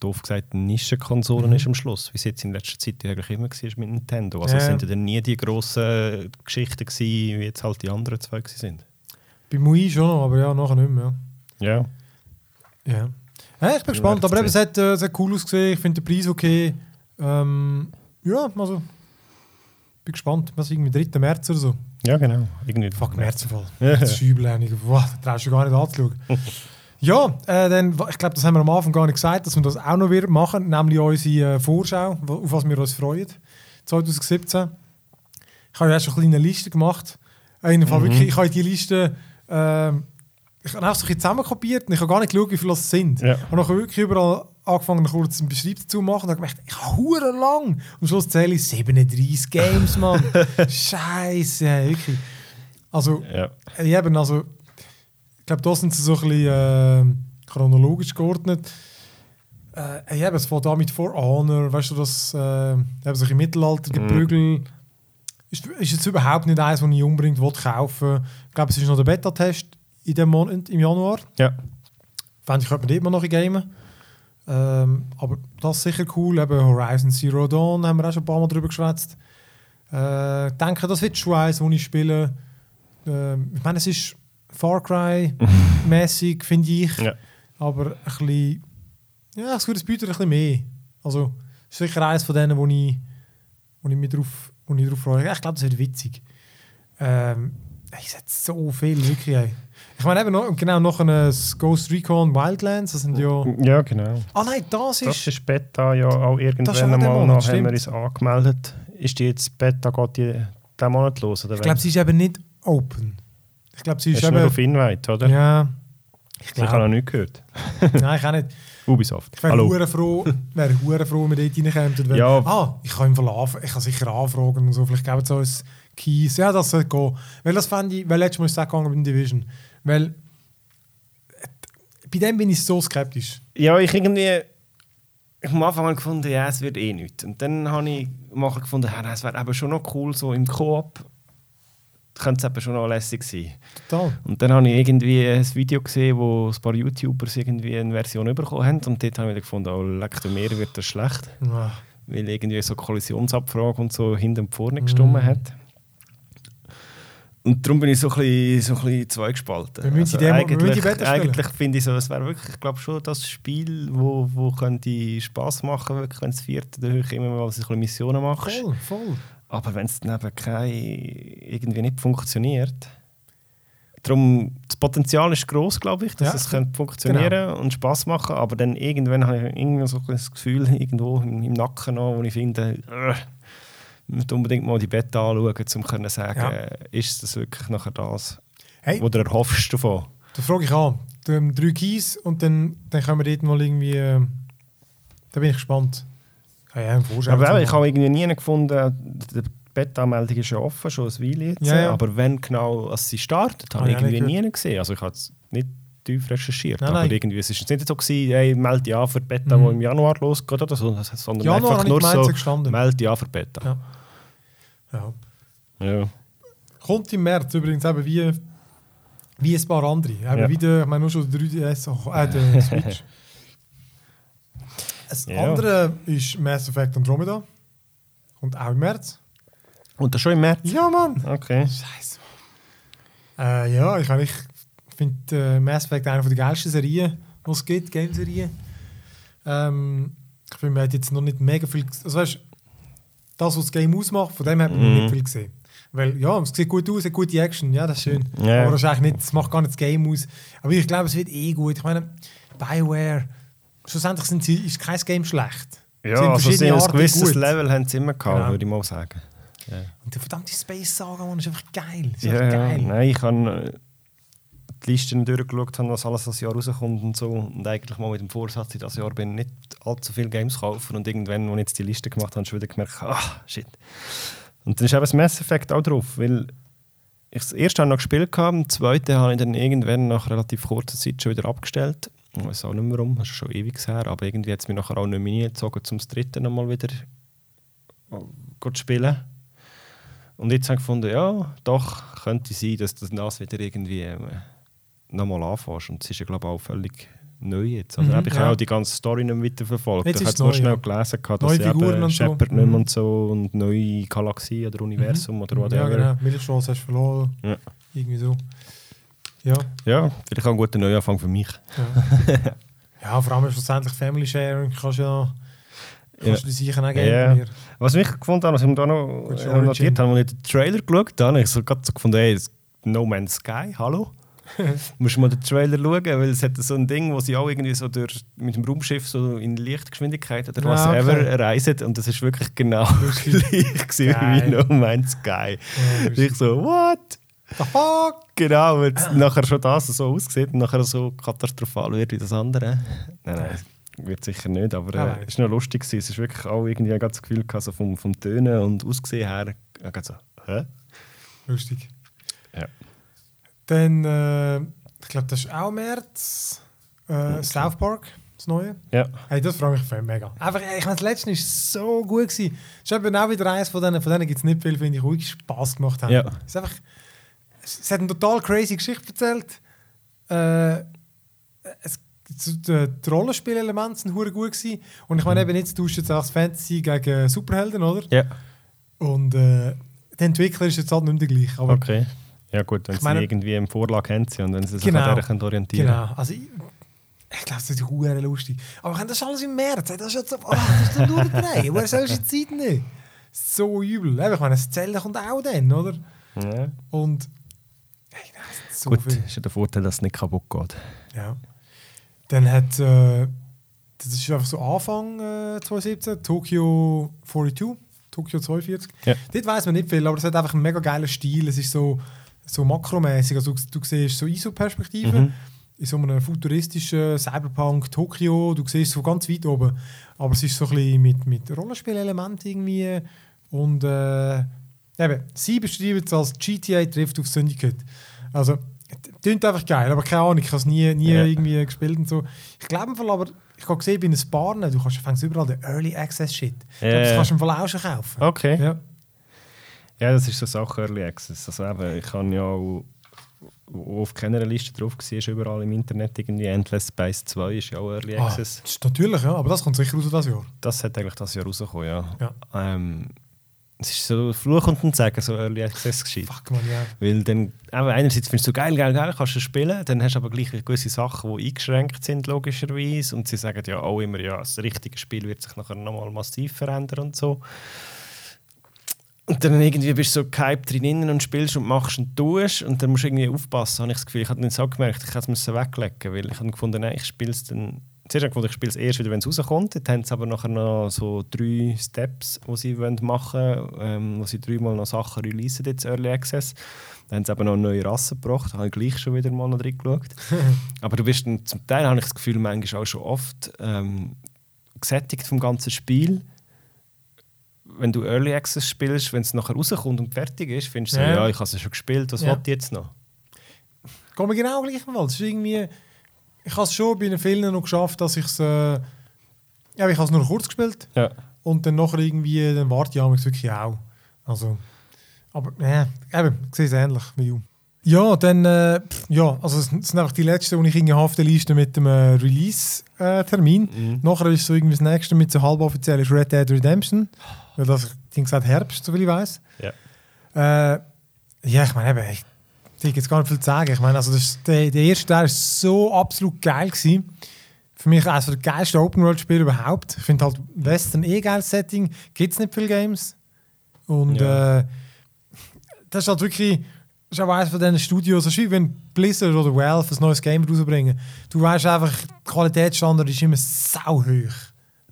doof gesagt eine Nischenkonsole Mhm. ist am Schluss, wie es jetzt in letzter Zeit eigentlich immer war mit Nintendo. Also Ja. es sind ja dann nie die grossen Geschichten gewesen, wie jetzt halt die anderen zwei gewesen sind. Bei Mui schon noch, aber ja, nachher nicht mehr. Ja. Ja, ja. ja ich bin gespannt, aber eben, es hat, äh, es hat cool ausgesehen. Ich finde den Preis okay. Ähm, ja, also. Bin gespannt. Was irgendwie 3. März oder so. Ja, genau. Irgendwie Fuck, März Fall. Ja. Das ist übel. Wow, da traust du gar nicht anzuschauen. ja, äh, dann, ich glaube, das haben wir am Anfang gar nicht gesagt, dass wir das auch noch wieder machen, nämlich unsere äh, Vorschau, auf was wir uns freuen. 2017. Ich habe ja schon eine kleine Liste gemacht. Äh, In dem Fall Mhm. wirklich, ich habe die Liste ähm, ich habe einfach so zusammenkopiert und ich habe gar nicht geschaut, wie viele es sind. Ja. Ich habe wirklich überall angefangen, kurz einen Beschreib zu machen und habe gemerkt, ich habe hure lang. Und am Schluss zähle ich 37 Games, Mann. Scheiße, wirklich. Also, Ja. äh, eben, also, ich glaube, da sind sie so ein bisschen äh, chronologisch geordnet. Äh, eben, es fängt an mit For Honor, weißt du, das äh, eben so ein Mittelalter, Geprügel. Ist, ist jetzt überhaupt nicht eins, das ich unbedingt will kaufen. Ich glaube, es ist noch der Beta-Test in dem Monat, im Januar. Ja. Fände ich, könnte man mal noch gamen. Ähm, aber das ist sicher cool. Eben Horizon Zero Dawn haben wir auch schon ein paar Mal drüber geschwätzt. Äh, ich denke, das wird schon eins, wo ich spiele. Ähm, ich meine, es ist Far Cry-mäßig, finde ich. Ja. Aber ein bisschen. Ja, es bietet ein bisschen mehr. Also, ist sicher eines von denen, wo ich, wo ich mich drauf, wo ich drauf freue. Ich glaube, das wird witzig. Ähm, ich setze so viel, wirklich. Ey. Ich meine, eben noch, genau noch ein Ghost Recon Wildlands. Das sind ja. ja, genau. Ah nein, das ist. Das ist Beta ja auch Das irgendwann einmal Monat, noch, haben stimmt. wir uns angemeldet. Ist die jetzt Beta, geht die diesen Monat los? Oder ich glaube, sie ist eben nicht open. Ich glaube, sie ist ist nur auf eben. Invite, oder? Ja. Ich Ich habe noch nicht gehört. Nein, ich auch nicht. Ubisoft. Ich wäre hure froh, hure froh, wenn wir dort reinkommen. Weil, Ja. Ah, ich kann, im anf- ich kann sicher anfragen und so. Vielleicht geben sie uns Keys. Ja, das sollte gehen. Weil das fände ich, weil letztes Mal ist es auch gegangen mit Division. Weil äh, bei dem bin ich so skeptisch. Ja, ich irgendwie. Ich habe am Anfang gefunden, ja, es wird eh nichts. Und dann habe ich mal gefunden, ja, es wäre eben schon noch cool, so im Koop. Könnte es eben schon noch lässig sein. Total. Und dann habe ich irgendwie ein Video gesehen, wo ein paar YouTubers irgendwie eine Version bekommen haben. Und dort habe ich gefunden, oh, leck du mir, wird das schlecht. Ah, Weil irgendwie so Kollisionsabfrage und so hinten und vorne gestimmt Mhm. hat. Und darum bin ich so ein bisschen, so ein bisschen zweigespalten. Wir müssen die Demo- wir eigentlich spielen. eigentlich finde ich so, es wäre wirklich, ich glaube schon das Spiel, wo, wo könnte Spass machen, wirklich, wenn es vierte der Höhe immer mal so Missionen machst. voll, voll. Aber wenn es dann eben kein, irgendwie nicht funktioniert. Darum, das Potenzial ist groß, glaube ich, dass Ja, es könnte funktionieren und Spaß machen. Aber dann irgendwann habe ich irgendwie so ein Gefühl irgendwo im, im Nacken noch, wo ich finde, äh, ich muss unbedingt mal die Beta anschauen, um zu sagen, Ja. ist das wirklich nachher das, Hey, was du erhoffst davon? da frage ich an. Du, ähm, drei Keys und dann, dann können wir dort mal irgendwie. Äh, da bin ich gespannt. Auch vorstellen. Aber eben, ich habe irgendwie nie gefunden, die Beta-Meldung ist ja offen, schon ein Weile jetzt. Ja, ja. Aber wenn genau als sie startet, habe ich irgendwie nie gesehen. Also ich habe es nicht tief recherchiert. Nein, aber nein. irgendwie, es ist nicht so gewesen, hey, melde ja für die Beta, Mhm. die im Januar losgeht oder so, sondern Januar einfach nur so, gestanden. melde ja für die Beta. Ja. Ja. Ja. Kommt im März übrigens eben wie, wie ein paar andere. Eben Ja. wieder, ich meine nur schon der 3DS, oh, äh, der Switch. Das Ja. andere ist Mass Effect Andromeda. Kommt auch im März. Und das schon im März? Ja, Mann! Okay. Scheiße. Äh, ja, ich, ich finde äh, Mass Effect eine der geilsten Serien, die es gibt, Game-Serien. Ähm, ich finde, man hat jetzt noch nicht mega viel. Also, weißt, das, was das Game ausmacht, von dem hat man noch Mhm. nicht viel gesehen. Weil, ja, es sieht gut aus, hat gute Action, ja, das ist schön. Ja. Aber das, ist eigentlich nicht, das macht gar nicht das Game aus. Aber ich glaube, es wird eh gut. Ich meine, Bioware, schlussendlich sind sie, ist kein Game schlecht. Ja, Sind also sie verschiedene ein gewisses gut. Level haben sie immer gehabt, Genau. würde ich mal sagen. Ja. Und die verdammte Space Saga, Mann, ist einfach geil. Ist ja. geil. Nein, ich habe äh, die Listen durchgeschaut, was alles das Jahr rauskommt und so. Und eigentlich mal mit dem Vorsatz, in das Jahr bin ich nicht allzu viele Games kaufen. Und irgendwann, als ich jetzt die Liste gemacht habe, habe ich schon wieder gemerkt, ah, shit. Und dann ist eben das Mass Effect auch drauf, weil ich das erste habe noch gespielt habe, das zweite habe ich dann irgendwann nach relativ kurzer Zeit schon wieder abgestellt. Ich weiß auch nicht mehr warum, das ist schon ewig her, aber irgendwie hat es mich nachher auch nicht mehr gezogen, zum dritten nochmal wieder äh, zu spielen. Und jetzt habe ich gefunden, ja, doch, könnte sein, dass du das wieder irgendwie äh, nochmal anfängst. Und es ist ja, glaube ich, auch völlig neu jetzt. Also, Mhm, ich ja. habe auch die ganze Story nicht weiterverfolgt. Jetzt ich habe es nur schnell ja. gelesen, gehabt, dass eben und so. Shepard nicht Mhm. mehr und so und neue Galaxie oder Universum oder Ja, whatever. genau. Mittelstraße hast du verloren. Ja. Irgendwie so. Ja. Ja, vielleicht auch ein guter Neuanfang für mich. Ja, ja vor allem schlussendlich Family Sharing. Kannst ja. Kannst du sicher auch. Ja. mir. Was mich gefunden habe, was ich mir da noch äh, notiert habe, als ich den Trailer geschaut habe, ich so, gerade so gefunden, hey, No Man's Sky, hallo? Musst du mal den Trailer schauen, weil es hat so ein Ding, wo sie auch irgendwie so durch, mit dem Raumschiff so in Lichtgeschwindigkeit oder Ja, was okay. ever reisen und das ist wirklich genau gleich wie. No Man's Sky. Ja, ich so, what? Fuck? Genau, wenn es nachher schon das so aussieht und nachher so katastrophal wird wie das andere. Nein, nein, wird sicher nicht, aber Ja, äh, es war noch lustig. Gewesen. Es ist wirklich auch irgendwie ein das Gefühl gehabt, so vom, vom Tönen und Aussehen her. äh, so, hä? Lustig. Ja. Dann, äh, ich glaube, das ist auch März. Äh, South Park, das Neue. Ja. Hey, das freut mich voll mega. Einfach, ich meine, das letzte war so gut. Gewesen. Es ist eben auch wieder eines von denen, von denen gibt es nicht viel, finde ich, wirklich Spass gemacht haben. Ja. Es, ist einfach, es, es hat eine total crazy Geschichte erzählt. Äh, es, die, die Rollenspielelemente sind hure gut gewesen. Und ich meine, eben jetzt tauschst du jetzt auch das Fantasy gegen Superhelden, oder? Ja. Und äh, der Entwickler ist jetzt halt nicht mehr der gleiche. Aber Okay. Ja gut, wenn Ich sie meine- irgendwie im Vorlag haben sie und wenn sie sich Genau. an der können orientieren Genau. Also ich, ich glaube, das ist hure lustig. Aber das alles im März. Das ist jetzt so, oh, das ist nur drei. Woher sollst du die Zeit nicht? So übel. Ich meine, das Zelda kommt auch dann, oder? Ja. Und ist so Gut, viel. ist ja der Vorteil, dass es nicht kaputt geht. Ja. Dann hat, äh, das ist einfach so Anfang äh, 2017, Tokyo 42, Tokyo 42. Ja. Dort weiß man nicht viel, aber es hat einfach einen mega geilen Stil. Es ist so, so makromäßig. Also du, du siehst so ISO-Perspektive Mhm. in so einem futuristischen Cyberpunk Tokyo. Du siehst so ganz weit oben. Aber es ist so ein bisschen mit, mit Rollenspielelementen irgendwie. Und äh, eben, sie beschreiben es als GTA trifft auf Syndicate. Also, klingt einfach geil, aber keine Ahnung, ich habe es nie, nie Ja. irgendwie gespielt und so. Ich glaube im Fall aber, ich habe gesehen, bei den Sparen, du kannst fängst überall den Early Access Shit. Ich glaube, das Ja. kannst du im Fall auch schon kaufen. Okay. Ja. Ja. das ist so Sache Early Access. Also eben, ich habe ja auch wo auf keiner Liste drauf war, überall im Internet irgendwie Endless Space 2 ist ja auch Early Ah, Access. ist natürlich, ja, aber das kommt sicher raus das Jahr. Das hat eigentlich das Jahr rausgekommen, ja. Ja. Ähm, es ist so Fluch und Sagen, so Early Access geschieht. Fuck man, ja. Weil dann, eben einerseits findest du geil, geil, geil, kannst du spielen, dann hast du aber gleich gewisse Sachen, die eingeschränkt sind, logischerweise. Und sie sagen ja auch immer, ja, das richtige Spiel wird sich nachher nochmal massiv verändern und so. Und dann irgendwie bist du so gehypt drin und spielst und machst und tust und dann musst du irgendwie aufpassen, habe ich das Gefühl. Ich habe dann so gemerkt, ich hätte es weglegen weil ich habe gefunden, nein, ich spiele es dann... Zuerst habe ich gefunden, ich spiele es erst wieder, wenn es rauskommt. Dann haben sie aber nachher noch so drei Steps, die sie machen wollen, ähm, wo sie dreimal noch Sachen releasen, jetzt Early Access. Dann haben sie eben noch eine neue Rasse gebracht, da habe ich gleich schon wieder mal noch drin geschaut. aber du bist dann, zum Teil habe ich das Gefühl, manchmal auch schon oft ähm, gesättigt vom ganzen Spiel wenn du Early Access spielst, wenn es nachher rauskommt und fertig ist, findest du Ja. so, ja, ich habe es ja schon gespielt, was Ja. ich jetzt noch? Mir genau gleich mal. Es ist irgendwie, ich habe es schon bei den Filmen noch geschafft, dass ich es. Äh, ja, ich habe es nur kurz gespielt Ja. und dann nachher irgendwie, dann warte ich amigs wirklich auch. Also, aber ja, eben, ich sehe es ähnlich wie du. Ja, dann, äh, ja, also es sind einfach die letzten, die ich auf der Liste mit dem äh, Release-Termin. Mhm. Nachher ist so irgendwie das nächste mit so halboffiziell ist Red Dead Redemption. Weil das, haben gesagt Herbst, soviel ich weiß. Ja. Äh, ja, ich meine, eben, ich, ich habe jetzt gar nicht viel zu sagen. Ich meine, also das, der, der erste Teil war so absolut geil. Gewesen. Für mich eines der geilsten Open-World-Spiele überhaupt. Ich finde halt Western eh geiles Setting. Gibt es nicht viele Games. Und Ja. äh, das ist halt wirklich, das ist auch eines von diesen Studios, das ist wie wenn Blizzard oder Valve ein neues Game rausbringen. Du weißt einfach, der Qualitätsstandard ist immer sau hoch.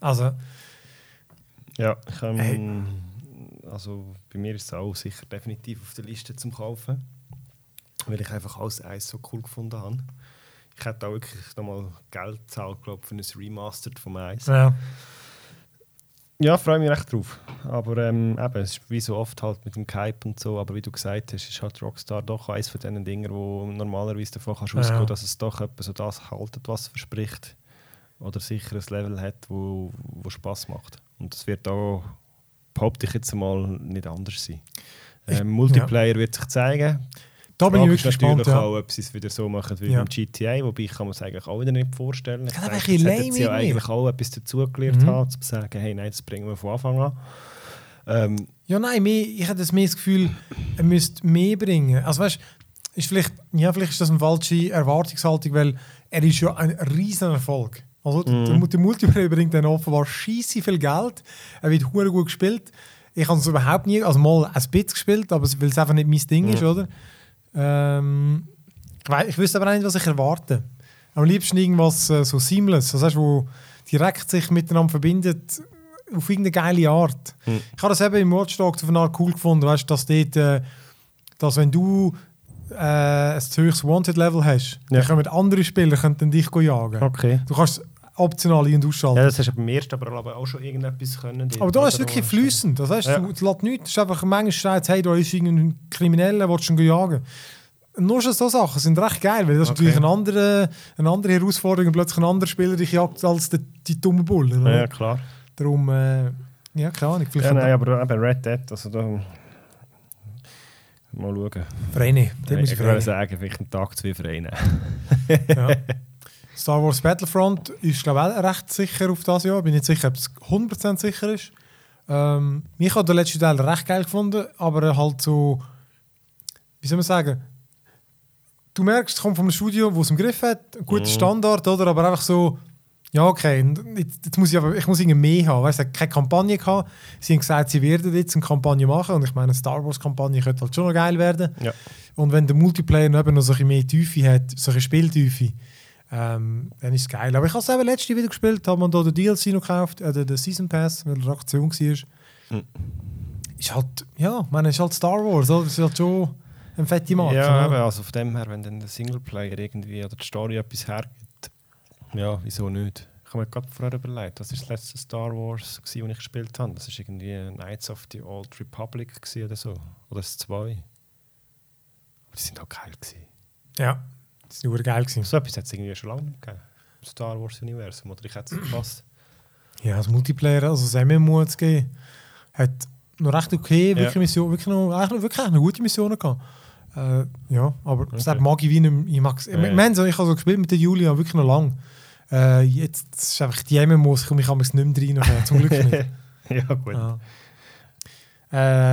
Also, Ja, ich kann, Hey. also bei mir ist es auch sicher definitiv auf der Liste zum Kaufen, weil ich einfach alles eins so cool gefunden habe. Ich hätte auch wirklich nochmal Geld gezahlt, glaube für ein Remastered vom Eis. ja. Ja, freue mich recht drauf. Aber ähm, eben, es ist wie so oft halt mit dem Hype und so, aber wie du gesagt hast, ist halt Rockstar doch eines von diesen Dingen, wo normalerweise davon kannst Ja. ausgehen, dass es doch etwa so das haltet, was verspricht. Oder sicher ein Level hat, wo, wo Spaß macht. Und das wird auch, behaupte ich jetzt mal, nicht anders sein. Ähm, Multiplayer wird sich zeigen. Da bin ich wirklich ist natürlich gespannt. Ja. auch, ob sie es wieder so machen wie Ja. beim GTA, wobei ich kann mir es eigentlich auch wieder nicht vorstellen. Ich Das ist jetzt bisschen hätten sie ja eigentlich auch etwas dazugelernt Mhm. haben, zu sagen, hey, nein, das bringen wir von Anfang an. Ähm, Ja, nein, mehr, ich habe das mehr das Gefühl, er müsste mehr bringen. Also weißt, ist vielleicht, ja, vielleicht ist das eine falsche Erwartungshaltung, weil er ist ja ein riesen Erfolg. Also Mhm. der, Multiplayer bringt dann offenbar scheisse viel Geld. Er wird hure gut gespielt. Ich habe es überhaupt nie, also mal ein bisschen gespielt, aber weil es einfach nicht mein Ding ist, Mhm. oder? Ähm, ich, wüsste aber nicht, was ich erwarte. Am liebsten irgendwas äh, so seamless, also, weißt, wo direkt sich miteinander verbindet auf irgendeine geile Art. Mhm. Ich habe das eben im Watch Dogs auf eine Art cool gefunden, weißt, dass dort, äh, dass wenn du äh, ein hohes Wanted-Level hast, Ja. dann können andere Spieler können dann dich jagen. Okay. Du kannst optional und ausschalten. Ja, das hast du beim ersten aber glaube ich, auch schon irgendetwas können. Aber da ist wirklich fließend. Das heißt, Ja. du, du lässt nichts. Es ist einfach manchmal schreit, hey, da ist irgendein Krimineller, willst du ihn jagen? Nur schon so Sachen sind recht geil, weil das ist Okay. natürlich eine andere, eine andere Herausforderung, wenn plötzlich ein anderer Spieler dich jagt als die, die dummen Bullen. Ja, oder? ja, klar. Darum, äh, ja, keine Ahnung. Ja, nein, aber eben Red Dead, also da... Mal schauen. Vereine. Muss ich würde sagen, vielleicht einen Tag, zwei Vereine. ja. Star Wars Battlefront ist, glaube ich, auch recht sicher auf das Jahr. Bin nicht sicher, ob es 100% sicher ist. Ähm, mich hat der letzte Teil recht geil gefunden, aber halt so, wie soll man sagen, du merkst, es kommt von einem Studio, wo es im Griff hat, ein guter Mhm. Standard, oder? Aber einfach so, ja, okay, jetzt, jetzt muss ich aber, ich muss irgendwie mehr haben. Weißt, es hat keine Kampagne gehabt. Sie haben gesagt, sie werden jetzt eine Kampagne machen und ich meine, eine Star Wars Kampagne könnte halt schon noch geil werden. Ja. Und wenn der Multiplayer noch eben noch so ein bisschen mehr Tiefe hat, so eine Spieltiefe, ähm, dann ist es geil. Aber ich habe es eben letzte wieder gespielt, habe man da den DLC noch gekauft, äh, den, den Season Pass, weil er Aktion war. Mhm. Ist halt, ja, ich meine, ist halt Star Wars, oder? Ist halt schon eine fette Marke. Ja, eben, also von dem her, wenn dann der Singleplayer irgendwie oder die Story etwas hergibt, ja, wieso nicht? Ich habe mir gerade vorher überlegt, was ist das letzte Star Wars, das ich gespielt habe? Das war irgendwie Knights of the Old Republic oder so. Oder das 2. Aber die sind auch geil gewesen. Ja, das war geil. Gewesen. So etwas hat es irgendwie schon lange nicht gegeben. Im Star Wars Universum, oder ich hätte es gepasst. Ja, das Multiplayer, also das MMO zu geben, hat noch recht okay, wirklich, Ja. Mission, wirklich, noch, eigentlich wirklich eine gute Missionen gehabt. Äh, ja, aber das Okay. mag ich wie nicht. Ich, mag's, Ja, ja. ich, meine, so, ich habe so gespielt mit der Julia wirklich noch lang. Äh, jetzt ist einfach die MMOs, ich komme ich nicht mehr rein, zum Glück nicht. ja, gut. Ja.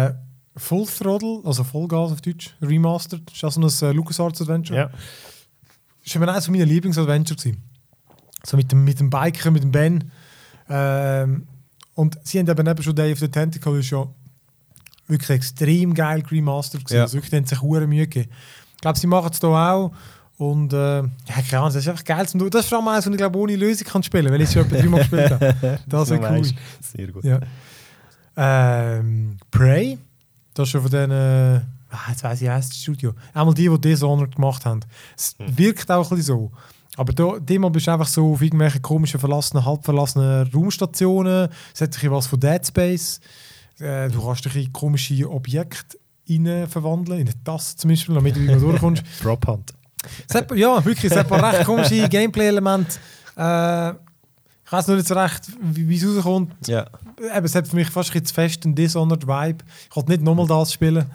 Äh, Full Throttle, also Vollgas auf Deutsch, Remastered, ist also ein äh, LucasArts Adventure. Ja. Das war eines meiner Lieblingsadventure. gewesen. So mit dem, mit dem Biker, mit dem Ben. Ähm, und sie haben eben, eben schon Day of the Tentacle ist ja wirklich extrem geil remastert. gewesen. Ja. Also wirklich, haben sich Mühe gegeben. Ich glaube, sie machen es hier auch. Und äh, ja, keine Ahnung, das ist einfach geil zum. Das ist vor allem eins, was ich glaube, ohne Lösung kann spielen weil ich es schon etwa dreimal gespielt habe. Das ist cool. Sehr gut. Ja. Ähm, Prey, das ist schon von ah, jetzt weiss ich erst das Studio. Einmal die, die Dishonored gemacht haben. Es Hm. wirkt auch ein bisschen so. Aber da, bist du einfach so auf irgendwelche komischen, verlassenen, halb verlassenen Raumstationen. Es hat bisschen was von Dead Space. Äh, du kannst dich in komische Objekte rein verwandeln, in eine Tasse zum Beispiel, damit du irgendwo durchkommst. Drop Hunt. Hat, ja, wirklich, es hat ein recht komische Gameplay-Elemente. Äh, ich weiß noch nicht so recht, wie wie es rauskommt. Ja. Eben, es hat für mich fast ein zu fest einen Dishonored-Vibe. Ich wollte nicht nochmal das spielen.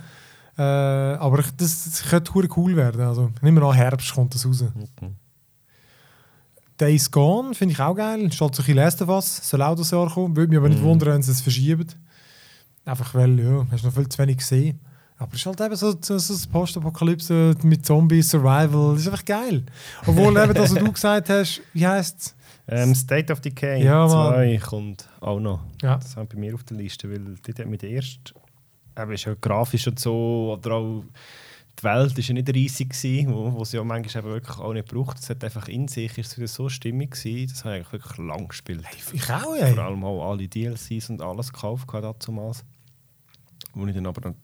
Äh, aber ich, das, das könnte hure cool werden. Also, nicht mehr nach Herbst kommt das raus. Mhm. Days Gone finde ich auch geil. Ist halt so ein bisschen Last of Us. Soll auch das Jahr kommen. Würde mich aber nicht Mhm. wundern, wenn sie es verschieben. Einfach weil, ja, hast noch viel zu wenig gesehen. Aber es ist halt eben so, so, so das Postapokalypse mit Zombies, Survival. Das ist einfach geil. Obwohl eben das, was du gesagt hast, wie heisst es? Ähm, State of Decay Ja, 2 kommt auch noch. Ja. Das haben bei mir auf der Liste, weil dort hat mir der erste, eben ist ja grafisch und so, oder auch die Welt ist ja nicht riesig gewesen, wo, wo sie ja manchmal eben wirklich auch nicht braucht. Es hat einfach in sich ist wieder so stimmig gewesen, das habe ich wirklich lang gespielt. Ich auch, Vor ey. allem auch alle DLCs und alles gekauft damals. Wo ich dann aber dann,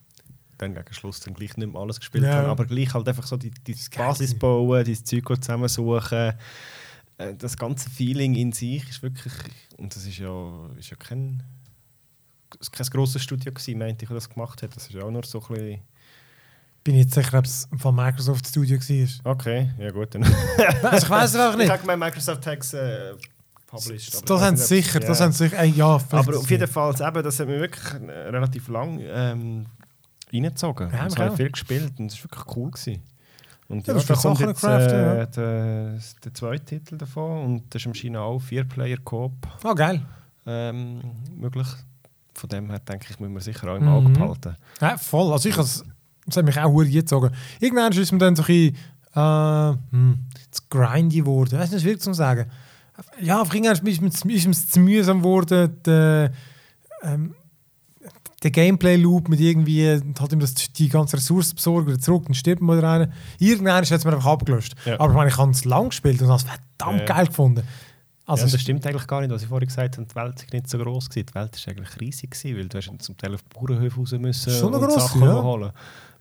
dann gegen Schluss dann gleich nicht mehr alles gespielt Ja. habe. Aber gleich halt einfach so die, die Basis bauen, die Zeug zusammensuchen. Äh, Das ganze Feeling in sich ist wirklich. Und das ist ja, ist ja kein, war kein grosses Studio, gewesen, meinte ich, das gemacht hat. Das ist ja auch nur so ein bisschen. Bin jetzt sicher, ob es von Microsoft Studio war. Okay, ja gut. Dann. Also ich weiß es ich nicht. habe gemeint, Microsoft Tags äh, published. Das ich haben sie sicher, das ja. haben sicher. Ey, ja, Aber auf jeden. Fall, eben, das hat mich wirklich äh, relativ lang ähm, reingezogen. Ja, ich habe auch. viel gespielt und es war wirklich cool. Gewesen. Und Ja, ja, da kommt jetzt äh, ja. der, der zweite Titel davon und das ist im China auch Vier-Player-Coop Ah, geil. ähm, möglich. Von dem her denke ich, müssen wir sicher auch im Mhm. Auge behalten. Ja, voll. Also ich has, das hat mich auch hure gezogen. Irgendwann ist mir dann so ein bisschen äh, hm, zu grindy geworden. Das ist wirklich zu sagen. Ja, auf irgendwann ist mir ist mir es zu mühsam geworden, der, ähm, der Gameplay-Loop mit irgendwie, halt ihm das, die ganze Ressource besorgen, zurück, dann stirbt man wieder rein. Irgendwann ist es mir einfach abgelöscht. Ja. Aber ich meine, ich habe es lang gespielt und habe es verdammt ja. geil gefunden. Also ja, das stimmt eigentlich gar nicht, was ich vorhin gesagt habe. Die Welt war nicht so groß. gewesen. Die Welt war eigentlich riesig, gewesen, weil du hast zum Teil auf Bauernhöfe raus müssen Schon und grosse, Sachen ja. holen.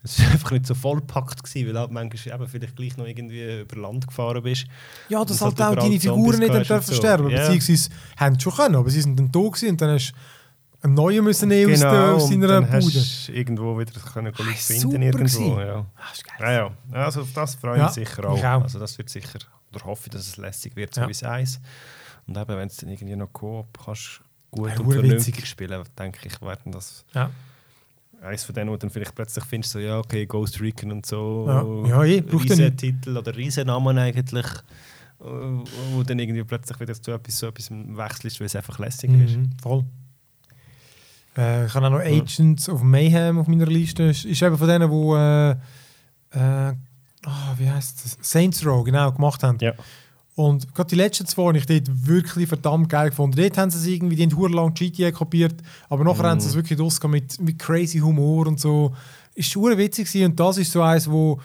Es war einfach nicht so vollpackt, gewesen, weil halt manchmal eben vielleicht gleich noch irgendwie über Land gefahren bist. Ja, dass halt halt auch deine Figuren nicht dürfen so. sterben. Ja. Beziehungsweise haben schon können, aber sie sind dann da gewesen und dann hast du einen neuen müssen nehmen aus, aus Genau, und seiner dann Bude. hast irgendwo wieder können ist finden. Irgendwo, ja. Ah. Ja, ja. Also das freue ich Ja, mich sicher auch. auch. Also das wird sicher, oder hoffe ich, dass es lässig wird, so Ja. wie es eins. Und eben, wenn es dann irgendwie noch Coop kannst, gut Wäre und vernünftig witzig. spielen, denke ich, werden das Ja. eins von denen, wo dann vielleicht plötzlich findest, so, ja, okay, Ghost Recon und so. Ja. Ja, eh, braucht ja nicht. Titel oder Riesennamen eigentlich. äh, Wo dann irgendwie plötzlich wieder zu etwas, so etwas wechselst, weil es einfach lässig ist. Mhm, voll. Äh, ich habe auch noch Agents of Mayhem auf meiner Liste. Ist, ist eben von denen, die äh, äh, ah, wie heißt das? Saints Row genau gemacht haben. Ja. Und gerade die letzten zwei habe ich dort wirklich verdammt geil gefunden. Dort haben sie es irgendwie, die haben lang GTA kopiert, aber nachher haben sie es wirklich losgegangen mit, mit crazy Humor und so. Ist hure witzig gewesen. und das ist so eins, wo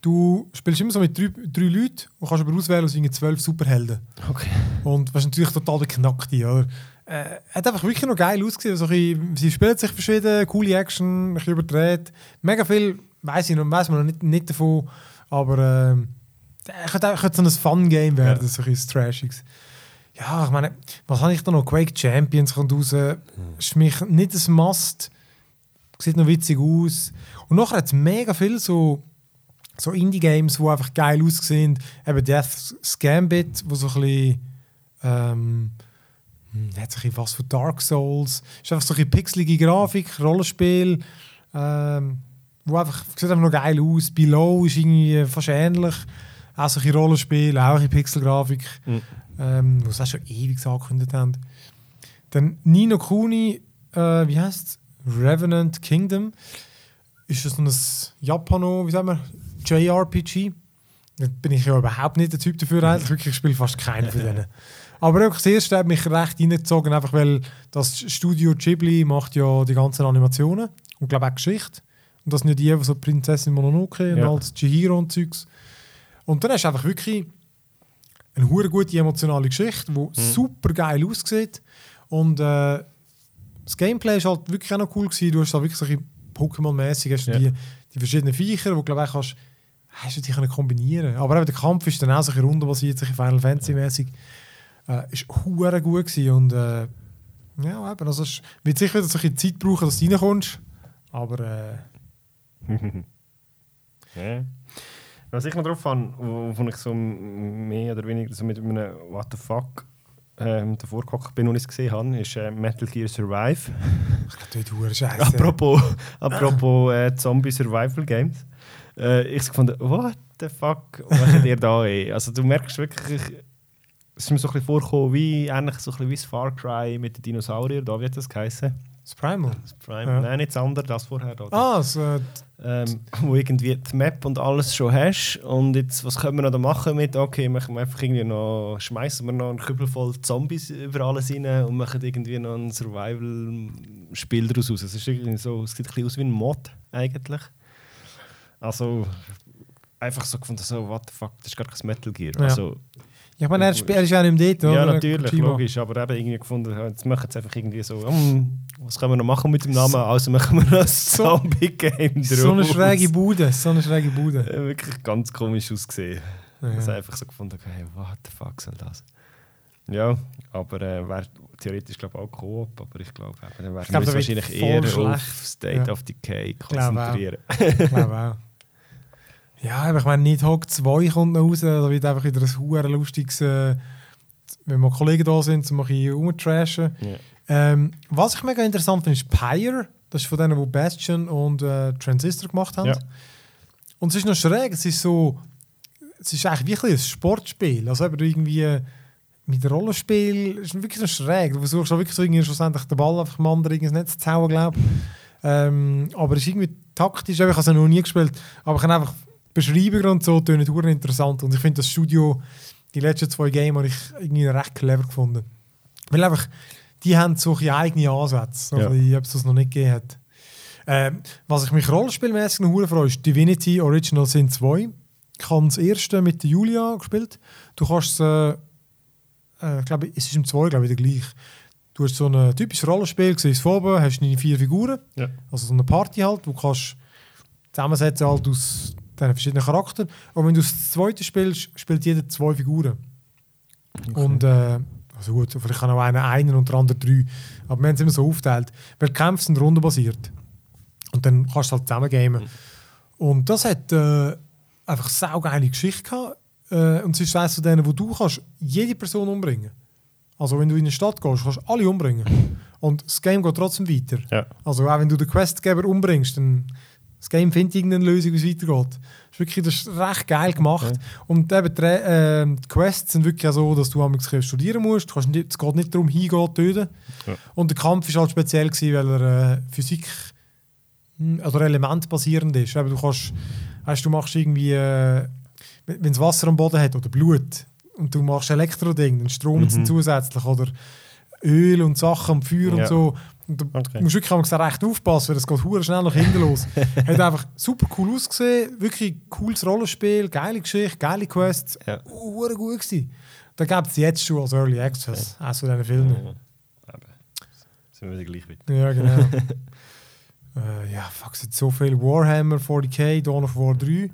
du spielst immer so mit drei, drei Leuten und kannst aber auswählen aus irgendwie zwölf Superhelden. Okay. Und was natürlich total der Knackte, oder? Äh, hat einfach wirklich noch geil ausgesehen. So bisschen, sie spielen sich verschieden, coole Action, ein bisschen überdreht. Mega viel weiß ich noch, weiß man noch nicht, nicht davon, aber äh, könnte, könnte so ein Fun-Game werden, Ja. so ein Trashiges. Ja, ich meine, was habe ich da noch? Quake Champions kommt raus. Ist für mich nicht ein Must. Sieht noch witzig aus. Und nachher hat es mega viel so, so Indie-Games, die einfach geil aussehen. Eben Death Scambit, wo so ein bisschen. Ähm, hm, hat bisschen was von Dark Souls. Ist einfach so ein bisschen pixelige Grafik, Rollenspiel. Ähm, wo einfach, sieht einfach noch geil aus. Below ist irgendwie fast ähnlich. Auch so ein bisschen Rollenspiel, auch ein bisschen Pixelgrafik. Mhm. Ähm, was auch schon ewig angekündigt haben. Dann Nino Kuni, äh, wie heißt es? Revenant Kingdom. Ist das so ein Japano, wie sagen wir, JRPG? Da bin ich ja überhaupt nicht der Typ dafür. eigentlich. Wirklich, ich spiele fast keinen von denen. Aber auch das erste hat mich recht reingezogen, einfach weil das Studio Ghibli macht ja die ganzen Animationen und glaube auch Geschichte. Und das ja die, die so Prinzessin Mononoke und Ja. alles Chihiro und Zeugs. Und dann hast du einfach wirklich eine hure gute emotionale Geschichte, die super geil aussieht. Und äh, das Gameplay ist halt wirklich auch noch cool gewesen. Du hast halt wirklich so ein Pokémon-mäßig, hast du Ja. die, die verschiedenen Viecher, die glaube ich kannst, hast du die können kombinieren. Aber eben der Kampf ist dann auch so ein so ein bisschen Final Fantasy-mäßig. Äh, ist hure gut gewesen und äh, ja, eben, also es wird sicher wieder so ein bisschen Zeit brauchen, dass du reinkommst. Aber äh, Ja. Was ich noch drauf habe, wo, wo ich so mehr oder weniger so mit einem What the fuck ähm, davor gehockt bin und es gesehen habe, ist äh, Metal Gear Survive. ich glaube, scheiße. apropos apropos äh, Zombie Survival Games. Äh, ich gefunden, what the fuck macht ihr da? Ey? Also du merkst wirklich, es ist mir so ein bisschen vorgekommen, wie ähnlich so ein bisschen wie das Far Cry mit den Dinosauriern, da wird das geheißen. Das Primal. Das Prime. Ja. Nein, nicht das andere, das vorher. Da. Ah, das, äh, ähm, wo irgendwie die Map und alles schon hast und jetzt, was können wir noch da machen mit, okay, machen wir einfach irgendwie noch, schmeißen wir noch einen Kübel voll Zombies über alles rein und machen irgendwie noch ein Survival-Spiel daraus aus. Es, ist irgendwie so, es sieht ein bisschen aus wie ein Mod eigentlich. Also einfach so gefunden, so, what the fuck, das ist gar kein Metal Gear. Ja. Also, ich meine, er ist ja im Date, ja, oder? natürlich, Kojima. logisch, aber eben irgendwie gefunden, ja, jetzt machen sie einfach irgendwie so, hm, was können wir noch machen mit dem Namen, also machen wir ein Zombie-Game So eine draus. schräge Bude, so eine schräge Bude. Äh, wirklich ganz komisch ausgesehen. Ja. Also einfach so gefunden, hey, what the fuck soll das? Ja, aber äh, wäre theoretisch glaube auch Coop, aber ich glaube, dann werden glaub, wir uns wahrscheinlich eher schlecht. auf State Ja. of Decay konzentrieren. Ich glaube auch. Ja, aber ich meine, nicht Hawk 2 kommt noch raus, da wird einfach wieder ein hure lustiges, äh, wenn mal Kollegen da sind, zum ein bisschen rumtrashen. Ja. Ähm, was ich mega interessant finde, ist Pyre. Das ist von denen, die Bastion und äh, Transistor gemacht haben. Ja. Und es ist noch schräg, es ist so, es ist eigentlich wirklich ein Sportspiel. Also eben irgendwie mit Rollenspiel, es ist wirklich so schräg. Du versuchst auch wirklich so irgendwie schlussendlich den Ball einfach dem anderen ins Netz zu hauen, glaube ich. Ähm, aber es ist irgendwie taktisch, ich habe es noch nie gespielt, aber ich kann einfach Beschreibungen und so tönen hure interessant und ich finde das Studio, die letzten zwei Games habe ich irgendwie recht clever gefunden. Weil einfach, die haben so eigene Ansätze, Ja. ob es das noch nicht gegeben hat. Ähm, was ich mich rollenspielmäßig noch freue, ist Divinity Original Sin 2. Ich habe das erste mit der Julia gespielt. Du kannst es äh, äh, ich glaube, es ist im 2 glaube ich, wieder gleich. Du hast so ein typisches Rollenspiel, siehst von oben, hast deine vier Figuren, Ja. also so eine Party halt, du kannst zusammensetzen halt aus diesen verschiedenen Charakteren. Und wenn du das zweite spielst, spielt jeder zwei Figuren. Und äh, also gut, vielleicht kann auch einer einen und der andere drei. Aber wir haben es immer so aufgeteilt. Weil die Kämpfe sind rundenbasiert. Und dann kannst du halt zusammen gamen. Und das hat äh, einfach eine saugeile Geschichte gehabt. Äh, und es ist eines von denen, wo du kannst jede Person umbringen Also wenn du in eine Stadt gehst, kannst du alle umbringen. Und das Game geht trotzdem weiter. Ja. Also auch wenn du den Questgeber umbringst, dann das Game findet irgendeine Lösung, wie es weitergeht. Das ist wirklich das ist recht geil gemacht. Okay. Und eben die, äh, die Quests sind wirklich auch so, dass du einmal studieren musst. Du kannst nicht, es geht nicht darum, hingehen, töten. Ja. Und der Kampf ist halt speziell gewesen, weil er äh, Physik hm, oder elementbasierend ist. Eben, du kannst, weißt, du machst irgendwie, äh, wenn es Wasser am Boden hat oder Blut und du machst Elektroding, dann Strom Mhm. zusätzlich oder Öl und Sachen und Feuer Ja. und so. Und du Okay. musst wirklich manchmal recht aufpassen, weil es geht hure schnell nach hinten los. Hat einfach super cool ausgesehen, wirklich cooles Rollenspiel, geile Geschichte, geile Quests, Ja. hure gut gewesen. Da gibt es jetzt schon als Early Access, auch so diesen Filmen. Ja. Eben. Sind wir wieder gleich weit. Ja, genau. äh, ja, fuck, es sind so viel. Warhammer 40k, Dawn of War 3.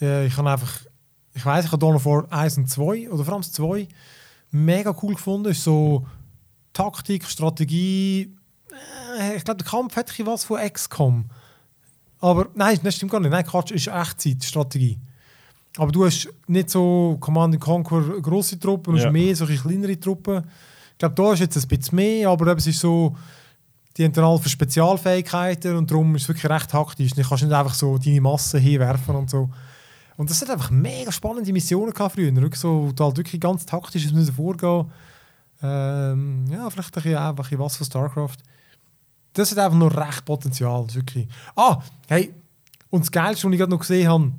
Äh, ich habe einfach, ich weiß, ich habe Dawn of War 1 und 2, oder vor allem das 2, mega cool gefunden. Ist so Taktik, Strategie. Äh, ich glaube, der Kampf hat was von XCOM. Aber nein, das stimmt gar nicht. Nein, Quatsch, ist Echtzeit-Strategie. Aber du hast nicht so Command Conquer grosse Truppen, du Ja. hast mehr solche kleinere Truppen. Ich glaube, da ist jetzt ein bisschen mehr, aber eben, es ist so, die haben dann für Spezialfähigkeiten und darum ist es wirklich recht taktisch. Du kannst nicht einfach so deine Masse hinwerfen und so. Und das hat einfach mega spannende Missionen gehabt früher. Wirklich so, du halt wirklich ganz taktisch müssen vorgehen. Ähm, ja, vielleicht ein bisschen, auch ein bisschen was von StarCraft. Das hat einfach noch recht Potenzial. Wirklich. Ah, hey, und das Geilste, was ich gerade noch gesehen habe,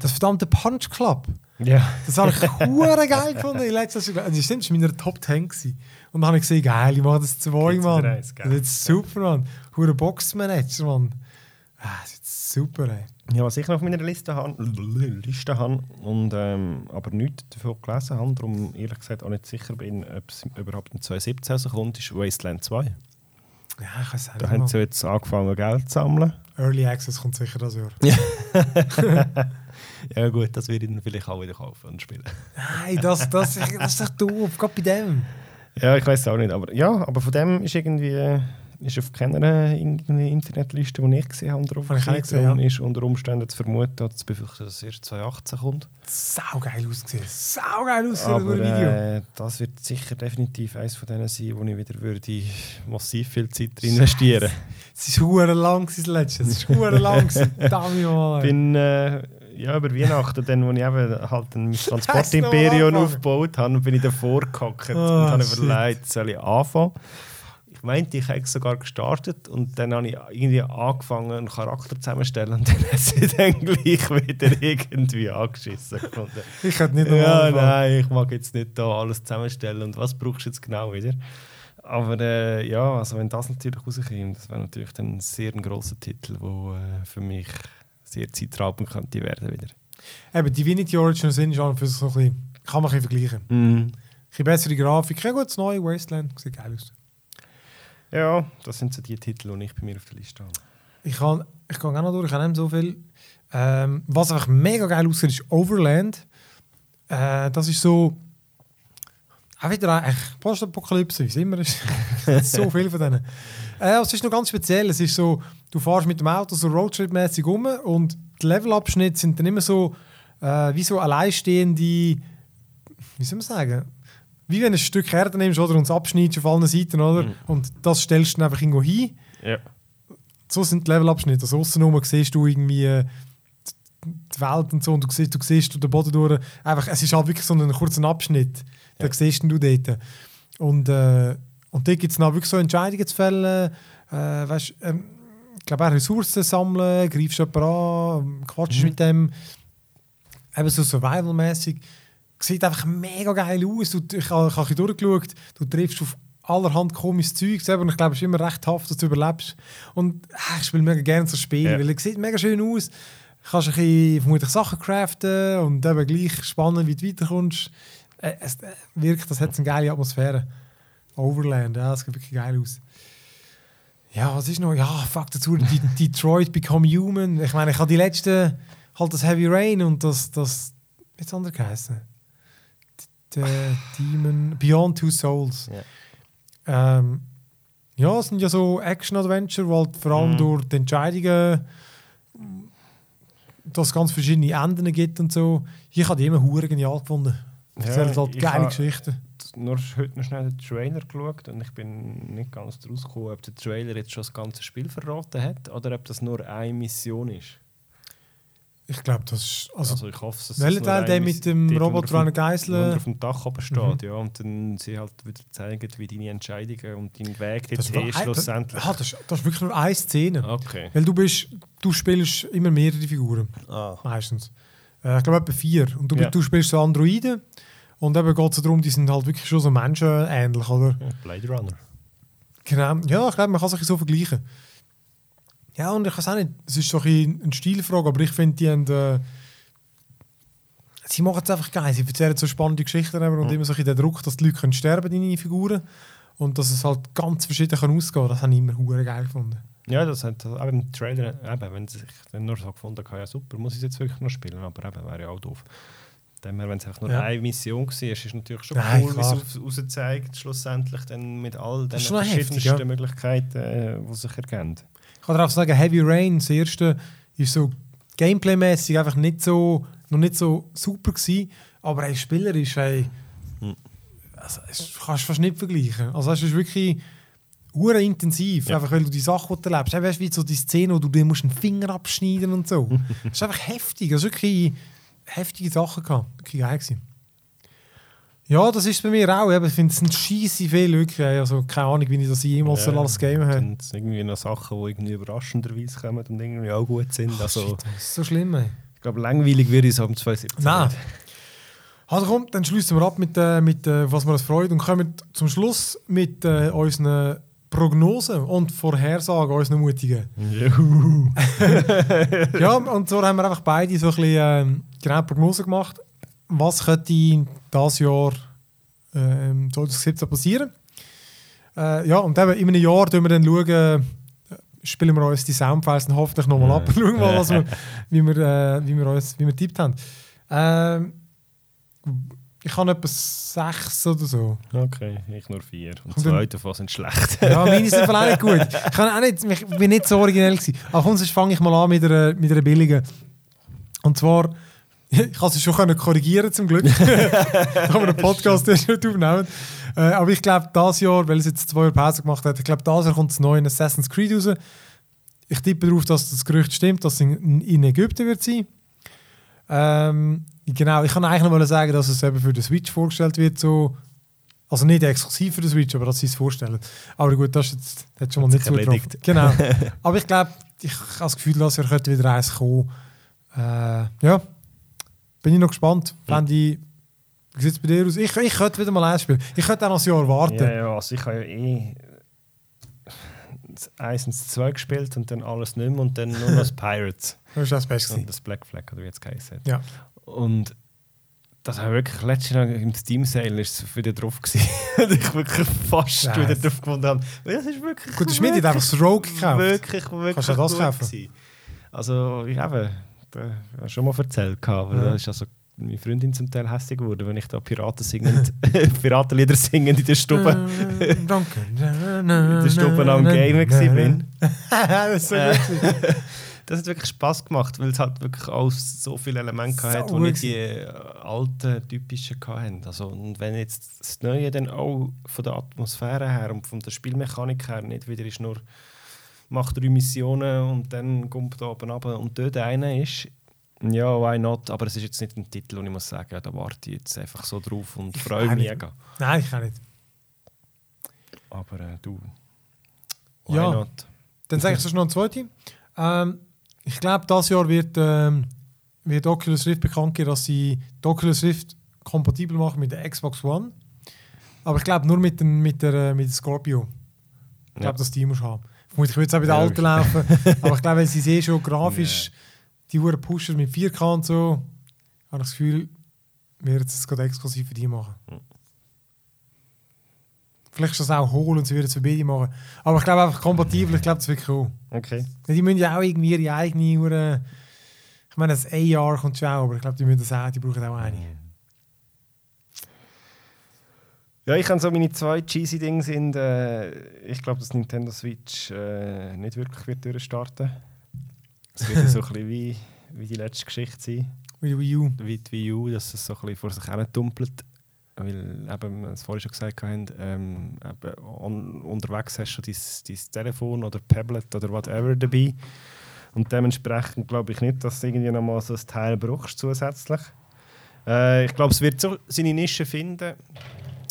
das verdammte Punch Club. Ja. Das habe ich hure geil gefunden. in letzter Zeit. Also, das stimmt, das war in meiner Top 10. Gewesen. Und dann habe ich gesehen, geil, ich mache das zwei, Mann. Das ist super, Mann. Hure Boxmanager, Mann. Ah, das ist super, ey. Ja, was ich noch auf meiner Liste habe, Liste habe und ähm, aber nichts davon gelesen habe, darum ehrlich gesagt auch nicht sicher bin, ob es überhaupt in 2017 rauskommt, ist Wasteland 2. Ja, ich weiß Da auch haben nicht. sie jetzt angefangen Geld zu sammeln. Early Access kommt sicher das Jahr. Ja gut, das werde ich dann vielleicht auch wieder kaufen und spielen. Nein, das, das, das ist doch doof. Gerade bei dem. Ja, ich weiß auch nicht, aber ja, aber von dem ist irgendwie ist auf keiner irgendeine Internetliste, die ich gesehen habe, drauf. Ich gesehen, ja. ist unter Umständen zu vermuten, dass es befürchtet, dass erst 2018 kommt. Saugeil ausgesehen. Saugeil ausgesehen, Aber das Video. äh, das wird sicher definitiv eines von denen sein, wo ich wieder würde massiv viel Zeit drin investieren Es ist hure lang, das letzte. Es ist hure lang. mal. ey. bin äh, ja, über Weihnachten, dann, wo ich eben halt ein Transportimperium aufgebaut habe, bin ich davor gehackt Oh, und habe überlegt, soll ich anfangen? Ich meinte, ich hätte sogar gestartet und dann habe ich irgendwie angefangen, einen Charakter zusammenstellen und dann hat sie dann gleich wieder irgendwie angeschissen gefunden. Ich hätte nicht noch Ja, nein, ich mag jetzt nicht da alles zusammenstellen und was brauchst du jetzt genau wieder? Aber äh, ja, also wenn das natürlich rauskommt, das wäre natürlich dann ein sehr ein grosser Titel, der äh, für mich sehr zeitraubend könnte werden wieder. Eben, Divinity Origin sind und für so ein bisschen, kann man ein bisschen vergleichen. Ein bisschen bessere Grafik, ja gut, das neue Wasteland, sieht geil aus. Ja, das sind so die Titel, die ich bei mir auf der Liste habe. Ich kann, ich kann auch noch durch, ich habe nicht so viel. Ähm, was einfach mega geil aussieht, ist Overland. Äh, das ist so. Auch wieder eigentlich Postapokalypse, wie es immer ist. So viel von denen. Äh, es ist noch ganz speziell. Es ist so, du fährst mit dem Auto so Roadtrip-mäßig um und die Levelabschnitte sind dann immer so, äh, wie so alleinstehende, wie soll man sagen, wie wenn du ein Stück Erde nimmst oder, und es abschneidest auf allen Seiten, oder? Mhm. Und das stellst du dann einfach irgendwo hin Ja. so sind die Levelabschnitte. Also aussen siehst du irgendwie äh, die Welt und so und du siehst, du siehst den Boden durch. Einfach, es ist halt wirklich so ein kurzer Abschnitt. Da Ja. siehst du dort. Und, äh, und dort gibt es dann wirklich so Entscheidungen zu fällen. Äh, weißt, ähm, ich glaube auch Ressourcen sammeln, greifst jemanden an, quatschst Mhm. mit dem. Eben so survival-mäßig. Sieht einfach mega geil aus. Du, ich habe ein durchgeschaut. Du triffst auf allerhand komisches Zeug. Und ich glaube, es ist immer recht haft, dass du überlebst. Und äh, ich spiele mega gerne so Spiele, Ja. weil es sieht mega schön aus. Du kannst ein bisschen, vermutlich Sachen craften und eben gleich spannend, wie du weiterkommst. äh, es äh, wirkt, das hat eine geile Atmosphäre. Overland, ja, das sieht wirklich geil aus. Ja, was ist noch? Ja, fuck dazu, die, Detroit Become Human. Ich meine, ich habe die letzten, halt das Heavy Rain und das, das, wie hat es anders geheißen? Der Demon, Beyond Two Souls. Ja. Ähm, ja, es sind ja so Action-Adventure, wo halt vor allem Mhm. durch die Entscheidungen dass es ganz verschiedene Enden gibt und so. Ich habe die immer hure genial gefunden. Ja, Erzählen halt geile Geschichten. nur heute noch schnell den Trailer geschaut und ich bin nicht ganz draus gekommen, ob der Trailer jetzt schon das ganze Spiel verraten hat oder ob das nur eine Mission ist. Ich glaube, das ist. Also, Also, ich hoffe, dass es welcher Teil, der mit dem dort, Roboter er an Geißel. auf dem Dach oben steht, Mhm. ja, und dann sie halt wieder zeigen, wie deine Entscheidungen und dein Weg Das, dorthin war- schlussendlich. Ah, das, ist, das ist wirklich nur eine Szene. Okay. Weil du bist, du spielst immer mehrere Figuren, Ah. meistens. Äh, ich glaube etwa vier. Und du, Ja. du spielst so Androiden. Und eben geht es darum, die sind halt wirklich schon so menschenähnlich, oder? Blade Runner. Genau. Ja, ich glaube, man kann sich so vergleichen. Ja, und ich weiß auch nicht, es ist so ein, eine Stilfrage, aber ich finde, die haben. Äh, sie machen es einfach geil. Sie erzählen so spannende Geschichten aber und Mhm. immer so den Druck, dass die Leute können sterben deine Figuren. Und dass es halt ganz verschieden kann ausgehen kann. Das habe ich immer hure geil gefunden. Ja, das hat auch im Trailer, eben, wenn sie sich dann nur so gefunden haben, ja super, muss ich es jetzt wirklich noch spielen, aber eben, wäre ja auch doof. Wenn es einfach nur Ja. eine Mission war, ist es natürlich schon Nein, cool, wie es rauszeigt, schlussendlich dann mit all den verschiedensten heftig, ja. Möglichkeiten, äh, die sich ergeben. Ich kann dir auch sagen, Heavy Rain, das erste, ist so gameplaymäßig einfach nicht so, noch nicht so super gewesen, aber ey, spielerisch, ey, Hm. also, es kannst du fast nicht vergleichen. Also es ist wirklich hure intensiv, Ja. einfach weil du die Sachen, die du erlebst. Weißt du, wie so die Szene, wo du dir musst einen Finger abschneiden und so. das ist einfach heftig, also wirklich heftige Sachen gehabt. Wirklich geil gewesen. Ja, das ist bei mir auch. Ich finde, es sind scheisse viel wirklich. Also keine Ahnung, wie ich das jemals Ja. alles gamen habe. Und irgendwie noch Sachen, die irgendwie überraschenderweise kommen und irgendwie auch gut sind. Also, Shit, das ist so schlimm, ey. ich glaube, langweilig würde ich es am 2017 Nein. Also komm, dann schließen wir ab mit, äh, mit äh, was wir uns freuen und kommen zum Schluss mit äh, unseren Prognosen und Vorhersagen, unseren mutigen. Juhu. ja, und so haben wir einfach beide so ein bisschen ähm, genau Prognosen gemacht. Was könnte dieses Jahr ähm, 2017 passieren? Äh, ja, und eben in einem Jahr schauen wir dann, schauen, äh, spielen wir uns die Soundfiles dann hoffentlich nochmal ab und schauen mal, was wir, wie, wir, äh, wie, wir uns, wie wir tippt haben. Ähm, ich habe etwa sechs oder so. Okay, ich nur vier. Und zwei davon sind schlecht. Ja, meine sind vielleicht auch nicht gut. Ich, kann auch nicht, ich bin nicht so originell gewesen. Aber sonst fange ich mal an mit einer, mit einer billigen. Und zwar, ich kann sie schon können korrigieren zum Glück. haben wir einen Podcast der schon aufnehmen. Äh, aber ich glaube, dieses Jahr, weil es jetzt zwei Jahre Pause gemacht hat, ich glaube, dieses Jahr kommt das neue Assassin's Creed raus. Ich tippe darauf, dass das Gerücht stimmt, dass es in, in Ägypten wird sein. Ähm, genau, ich kann eigentlich noch mal sagen, dass es eben für den Switch vorgestellt wird, so also nicht exklusiv für den Switch, aber dass sie es vorstellen. Aber gut, das ist jetzt, das hat schon mal nicht zugetroffen. erledigt. Genau. aber ich glaube, ich habe das Gefühl, dass könnte wieder eins kommen. Äh, ja, bin ich noch gespannt. Fände ich, wie sieht es bei dir aus? Ich, ich könnte wieder mal eins spielen. Ich könnte auch noch ein Jahr warten. Ja, ja, also ich habe ja eh 1 und 2 gespielt und dann alles nicht mehr und dann nur noch das Pirates Das ist das Beste. und das Black Flag, oder wie jetzt geheißen. Ja. Und das habe ich wirklich letztes Jahr im Steam Sale ist wieder drauf gewesen. ich wirklich fast Ja, wieder drauf gefunden habe. Das ist wirklich Gut, der Schmidt hat einfach das Rogue gekauft. Wirklich, wirklich Kannst du das kaufen? gewesen. Also, ich habe ich schon mal erzählt, aber Ja. ist also meine Freundin zum Teil hässlich geworden, wenn ich da Piraten singend, Piratenlieder singend in der Stube, Äh, Danke. in der Stube am Gamen gewesen bin. das Äh. Das hat wirklich Spaß gemacht, weil es halt wirklich auch so viele Elemente So hatte, die die äh, alten, typischen hatten. Also, und wenn jetzt das Neue dann auch von der Atmosphäre her und von der Spielmechanik her nicht wieder ist nur macht drei Missionen und dann kommt da oben runter und dort einer ist, ja, why not? Aber es ist jetzt nicht ein Titel, wo ich muss sagen, da warte ich jetzt einfach so drauf und Ich freue mich mega. Nein, ich kann nicht. Aber äh, du, why Ja. not? Dann sage ich sonst noch eine zweite. Ähm, ich glaube, dieses Jahr wird, ähm, wird Oculus Rift bekannt geben, dass sie Oculus Rift kompatibel machen mit der Xbox One. Aber ich glaube nur mit, den, mit, der, äh, mit der Scorpio. Ich glaube, Ja. dass die muss haben. Vermutlich wird es auch bei der Ja, alten laufen. Aber ich glaube, wenn sie sehen schon grafisch die Uhren pushen mit 4K und so, habe ich das Gefühl, wird es gerade exklusiv für die machen. Vielleicht schon das auch holen und sie würden es für beide machen. Aber ich glaube einfach kompatibel, ich glaube, das wird cool. Okay. Die müssen ja auch irgendwie ihre eigene Uhr. Ich meine, das AR kommt schon auch, aber ich glaube, die müssen das auch, die brauchen auch eine. Ja, ich habe so meine zwei cheesy Dinge sind, äh, ich glaube, dass Nintendo Switch äh, nicht wirklich wird durchstarten. Es wird so ein bisschen wie, wie die letzte Geschichte sein, Wie die Wii U. wie die Wii U, dass es so ein bisschen vor sich hin dumpelt. Weil, eben, wir es vorhin schon gesagt haben, ähm, eben, on, unterwegs hast du dein, dein Telefon oder Tablet oder whatever dabei. Und dementsprechend glaube ich nicht, dass du irgendwie nochmal so ein Teil brauchst zusätzlich. Äh, ich glaube, es wird so seine Nische finden,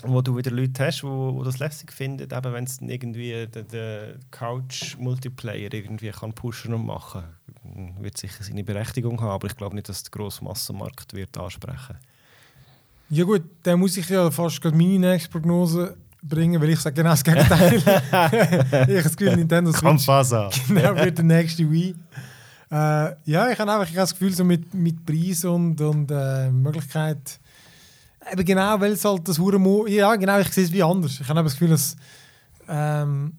wo du wieder Leute hast, wo, wo das lässig finden, eben wenn es irgendwie den, den Couch-Multiplayer irgendwie kann pushen und machen kann. Wird sicher seine Berechtigung haben, aber ich glaube nicht, dass der grosse Massenmarkt wird ansprechen Ja gut, dann muss ich ja fast meine nächste Prognose bringen, weil ich sage genau das Gegenteil. ich habe das Gefühl, Nintendo Switch genau wird der nächste Wii. Äh, ja, ich habe einfach ich habe das Gefühl, so mit, mit Preis und, und äh, Möglichkeit, eben genau, weil es halt das Hure ja genau, ich sehe es wie anders. Ich habe das Gefühl, dass ähm,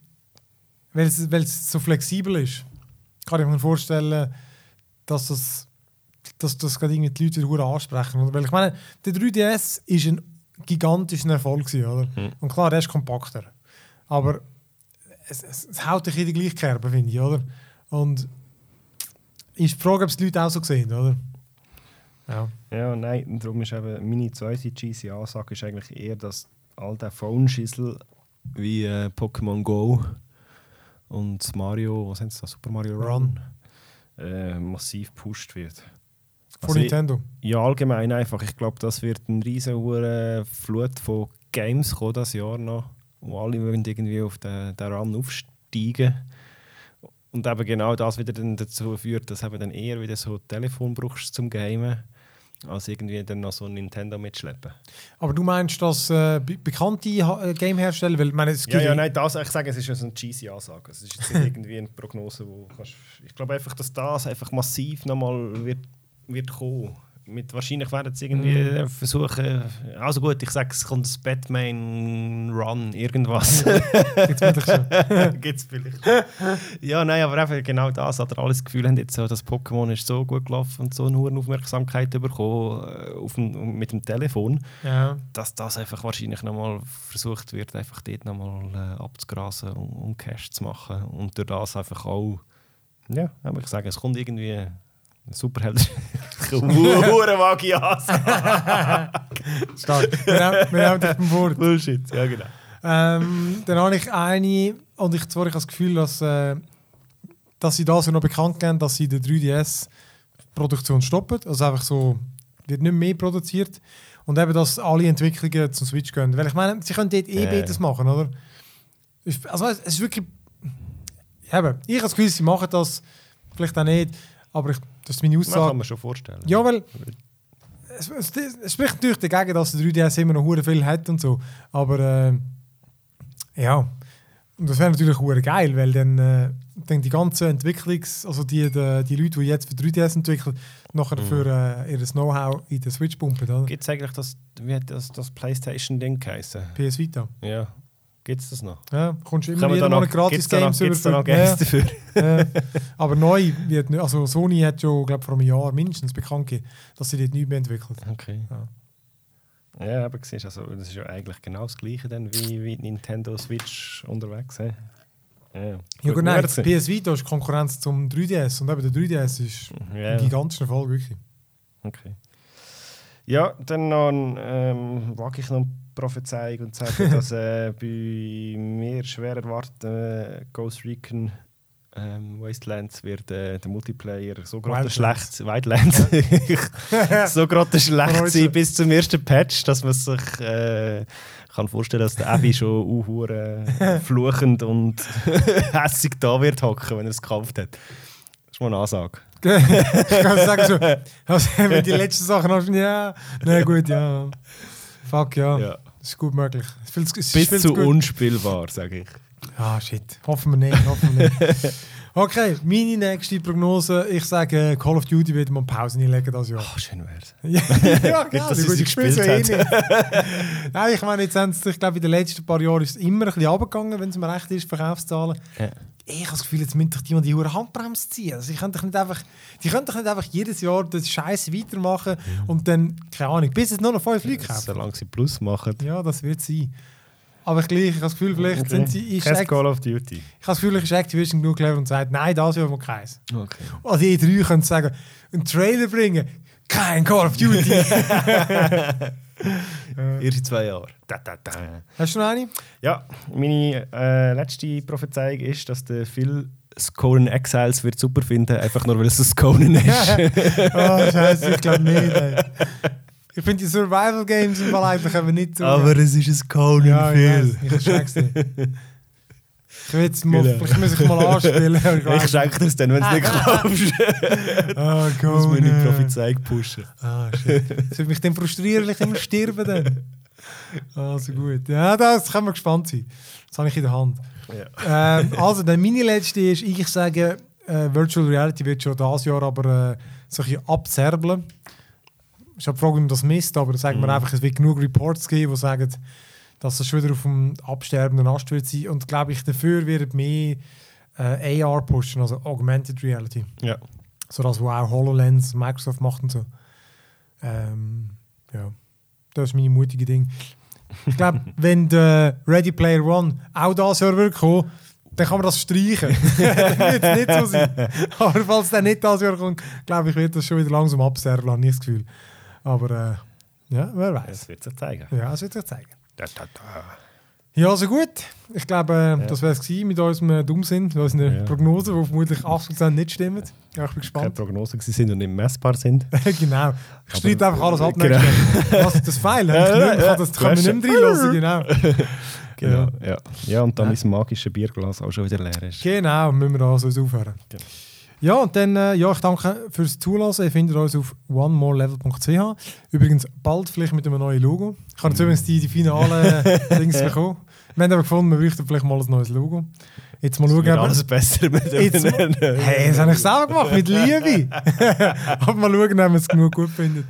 weil, es, weil es so flexibel ist, kann ich mir vorstellen, dass das dass das gerade irgendwie die Leute wieder hure ansprechen. Weil ich meine, der 3DS ist ein gigantischer Erfolg gewesen, oder? Mhm. Und klar, der ist kompakter, aber es, es, es haut dich in die gleiche Kerbe, finde ich, oder? Und ist die Frage, ob es die Leute auch so sehen, oder? Ja. Ja, nein, darum ist eben meine zweite cheesy Ansage ist eigentlich eher, dass all der Phone-Schissel wie äh, Pokémon Go und Mario, was sind da, Super Mario Run, äh, massiv gepusht wird. Von Also ich- Nintendo. Ja, allgemein einfach. Ich glaube, das wird eine riesige Flut von Games kommen das Jahr noch, wo alle wollen irgendwie auf den, den Run aufsteigen. Und eben genau das wieder dann dazu führt, dass eben dann eher wieder so Telefon brauchst zum Gamen, als irgendwie dann noch so ein Nintendo mitschleppen. Aber du meinst, dass äh, be bekannte äh, Game-Hersteller, weil meine, es Ja, ja, nein, das, ich sage, es ist eine cheesy Ansage. Es ist jetzt nicht irgendwie eine Prognose, wo kannst, ich glaube einfach, dass das einfach massiv nochmal wird, wird kommen. Mit, wahrscheinlich werden sie irgendwie äh, versuchen, also gut, ich sage, es kommt das Batman Run, irgendwas. gibt's wirklich schon. Gibt es vielleicht. ja, nein, aber einfach genau das, hat er alles das Gefühl, haben jetzt so, das Pokémon ist so gut gelaufen und so eine hohe Aufmerksamkeit bekommen äh, auf dem, mit dem Telefon Ja. dass das einfach wahrscheinlich nochmal versucht wird, einfach dort nochmal äh, abzugrasen und, und Cash zu machen. Und durch das einfach auch, ja, ich sage, es kommt irgendwie Superheld. Hure vage Stark. Wir haben, wir haben dich beim Wort. Bullshit, ja genau. Ähm, dann habe ich eine, und ich zwar ich habe das Gefühl, dass, äh, dass sie das noch bekannt geben, dass sie die 3DS-Produktion stoppen. Also einfach so, wird nicht mehr produziert. Und eben, dass alle Entwicklungen zum Switch gehen. Weil ich meine, sie können dort eh Betas ja. machen, oder? Also es ist wirklich... Eben, ich habe das Gefühl, sie machen das vielleicht auch nicht, aber ich, das ist meine Das kann Aussage. man schon vorstellen. Ja, weil es, es, es spricht natürlich dagegen, dass der 3DS immer noch hure viel hat und so. Aber äh, ja, und das wäre natürlich hure geil, weil dann, äh, dann die ganze Entwicklungs-, also die, die, die Leute, die jetzt für 3DS entwickeln, nachher Mhm. für äh, ihr Know-how in der Switch pumpen? Gibt es eigentlich das, wie hat das, das Playstation-Ding geheißen? PS Vita. Ja, gibt es das noch? Ja, kommst du immer da noch, gratis Games gibt's da noch über- Games dafür? Ja, ja. Aber neu wird nicht, also Sony hat schon, glaube vor einem Jahr mindestens bekannt gegeben, dass sie dort nichts mehr entwickelt. Okay. Ja. Ja, aber siehst, also, das ist ja eigentlich genau das Gleiche dann wie, wie Nintendo Switch unterwegs. He? Ja, Ja Gut, nein, das. PS Vita ist Konkurrenz zum 3DS und eben der 3DS ist ja, ein gigantischer Erfolg, wirklich. okay. Ja, dann noch ein, ähm, wage ich noch eine Prophezeiung und sage, dass äh, bei mir schwer erwarten äh, Ghost Recon ähm, Wastelands wird äh, der Multiplayer so gerade schlecht Wildlands so gerade schlecht sein bis zum ersten Patch, dass man sich äh, kann vorstellen, dass der Abby schon uh, äh, fluchend und hässig da wird hocken, wenn er es gekauft hat. Das ist mal eine Ansage. ich kann sagen so, also, wenn die letzten Sachen hast, ja, na gut, ja. Fuck, ja. Ja. Das ist gut möglich. Viel, Bis zu gut. unspielbar, sage ich. Ah, shit. Hoffen wir nicht, hoffen wir nicht. Okay, meine nächste Prognose. Ich sage, Call of Duty wird man Pause einlegen das Jahr. Oh, schön wär's. ja, ja genau. sie ich spiele so eh gespielt. Nein, ich meine, jetzt haben sie, ich glaube, in den letzten paar Jahren ist es immer ein bisschen runtergegangen, wenn es mir recht ist, Verkaufszahlen. Ja. Ich habe das Gefühl, jetzt müssen doch die die hure Handbremse ziehen. Also, ich könnte doch nicht einfach, die können doch nicht einfach jedes Jahr das Scheiß weitermachen und dann, keine Ahnung, bis es nur noch fünf Leute kaufen. Solange sie Plus machen. Ja, das wird sein. Aber ich, gleich, ich habe das Gefühl, vielleicht sind sie. Ist Kein Call of Duty. ich habe das Gefühl, ist Activision genug clever und sagt, nein, das Jahr mal keins. Okay. Also die drei können sagen, einen Trailer bringen, kein Call of Duty. Erste zwei Jahre. Da, da, da. Hast du noch eine? Ja, meine äh, letzte Prophezeiung ist, dass der Phil Skonen Exiles wird super finden, einfach nur weil es ein Skonen ist. oh, Scheiße, ich glaube nicht. Ey. Ich finde die Survival Games im Fall aber nicht so. es ist ein Skonen, ja, ja, ich check's nicht. Ich will jetzt mal, Genau. vielleicht muss ich mal anspielen. Ich schenke dir es dann, wenn du es nicht kaufst. Oh, Ich muss meine Conan. Prophezeiung pushen. Ah, shit. Das würde mich dann frustrieren, weil ich immer sterben dann. Also gut. Ja, das können wir gespannt sein. Das habe ich in der Hand. Ja. Ähm, also, dann meine letzte ist, ich sage, äh, Virtual Reality wird schon dieses Jahr aber äh, so ein bisschen abzerbeln. Ich habe die Frage, wie man das misst, aber sagen wir Mhm. einfach, es wird genug Reports geben, die sagen, dass es schon wieder auf dem absterbenden Ast wird sein. Und glaube ich, dafür wird mehr äh, AR pushen, also Augmented Reality. Ja. So das, was auch HoloLens, Microsoft macht und so. Ähm, ja, das ist meine mutige Ding. Ich glaube, wenn der Ready Player One auch das Jahr wird kommen, dann kann man das streichen. dann es nicht so sein. Aber falls der nicht das Jahr kommt, glaube ich, wird das schon wieder langsam absterben, habe ich das Gefühl. Aber äh, ja, wer weiß. Das wird sich zeigen. Ja, das wird sich zeigen. Da, da, da. Ja, also gut. Ich glaube, Ja. das wäre es mit unserem äh, Dummsinn, mit unseren Ja. Prognosen, die vermutlich 80% nicht stimmen. Ja, ich bin Keine gespannt. Prognosen gewesen sind und nicht messbar sind. genau. Ich streite einfach alles ab. Genau. Was ist das Pfeil? Ja, Ja, ja, das kann man hast nicht mehr reinlassen, genau. Genau. Ja. Ja, und dann Ja. mein magisches Bierglas auch schon wieder leer ist. Genau, müssen wir also aufhören. Genau. Ja, und dann, äh, ja, ich danke fürs Zulassen. Ihr findet uns auf onemorelevel.ch. Übrigens bald vielleicht mit einem neuen Logo. Ich habe jetzt übrigens die, die finale Dings bekommen. Wir haben aber gefunden, wir bräuchten vielleicht mal ein neues Logo. Jetzt mal schauen, wird alles besser mit dem Jetzt, hey, das habe ich selber gemacht, mit Liebe. Aber mal schauen, ob man es genug gut findet.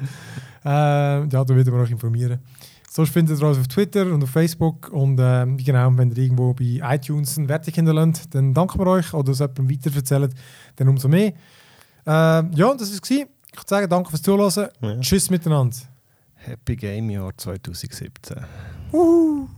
Äh, ja, da werden wir euch informieren. Sonst findet ihr uns auf Twitter und auf Facebook. Und ähm, genau, wenn ihr irgendwo bei iTunes eine Wertung hinterlasst, dann danken wir euch. Oder es jemandem weiterverzählt, dann umso mehr. Äh, ja, das war es. Ich würde sagen, danke fürs Zuhören. Ja. Tschüss miteinander. Happy Game Jahr 2017. Uhu.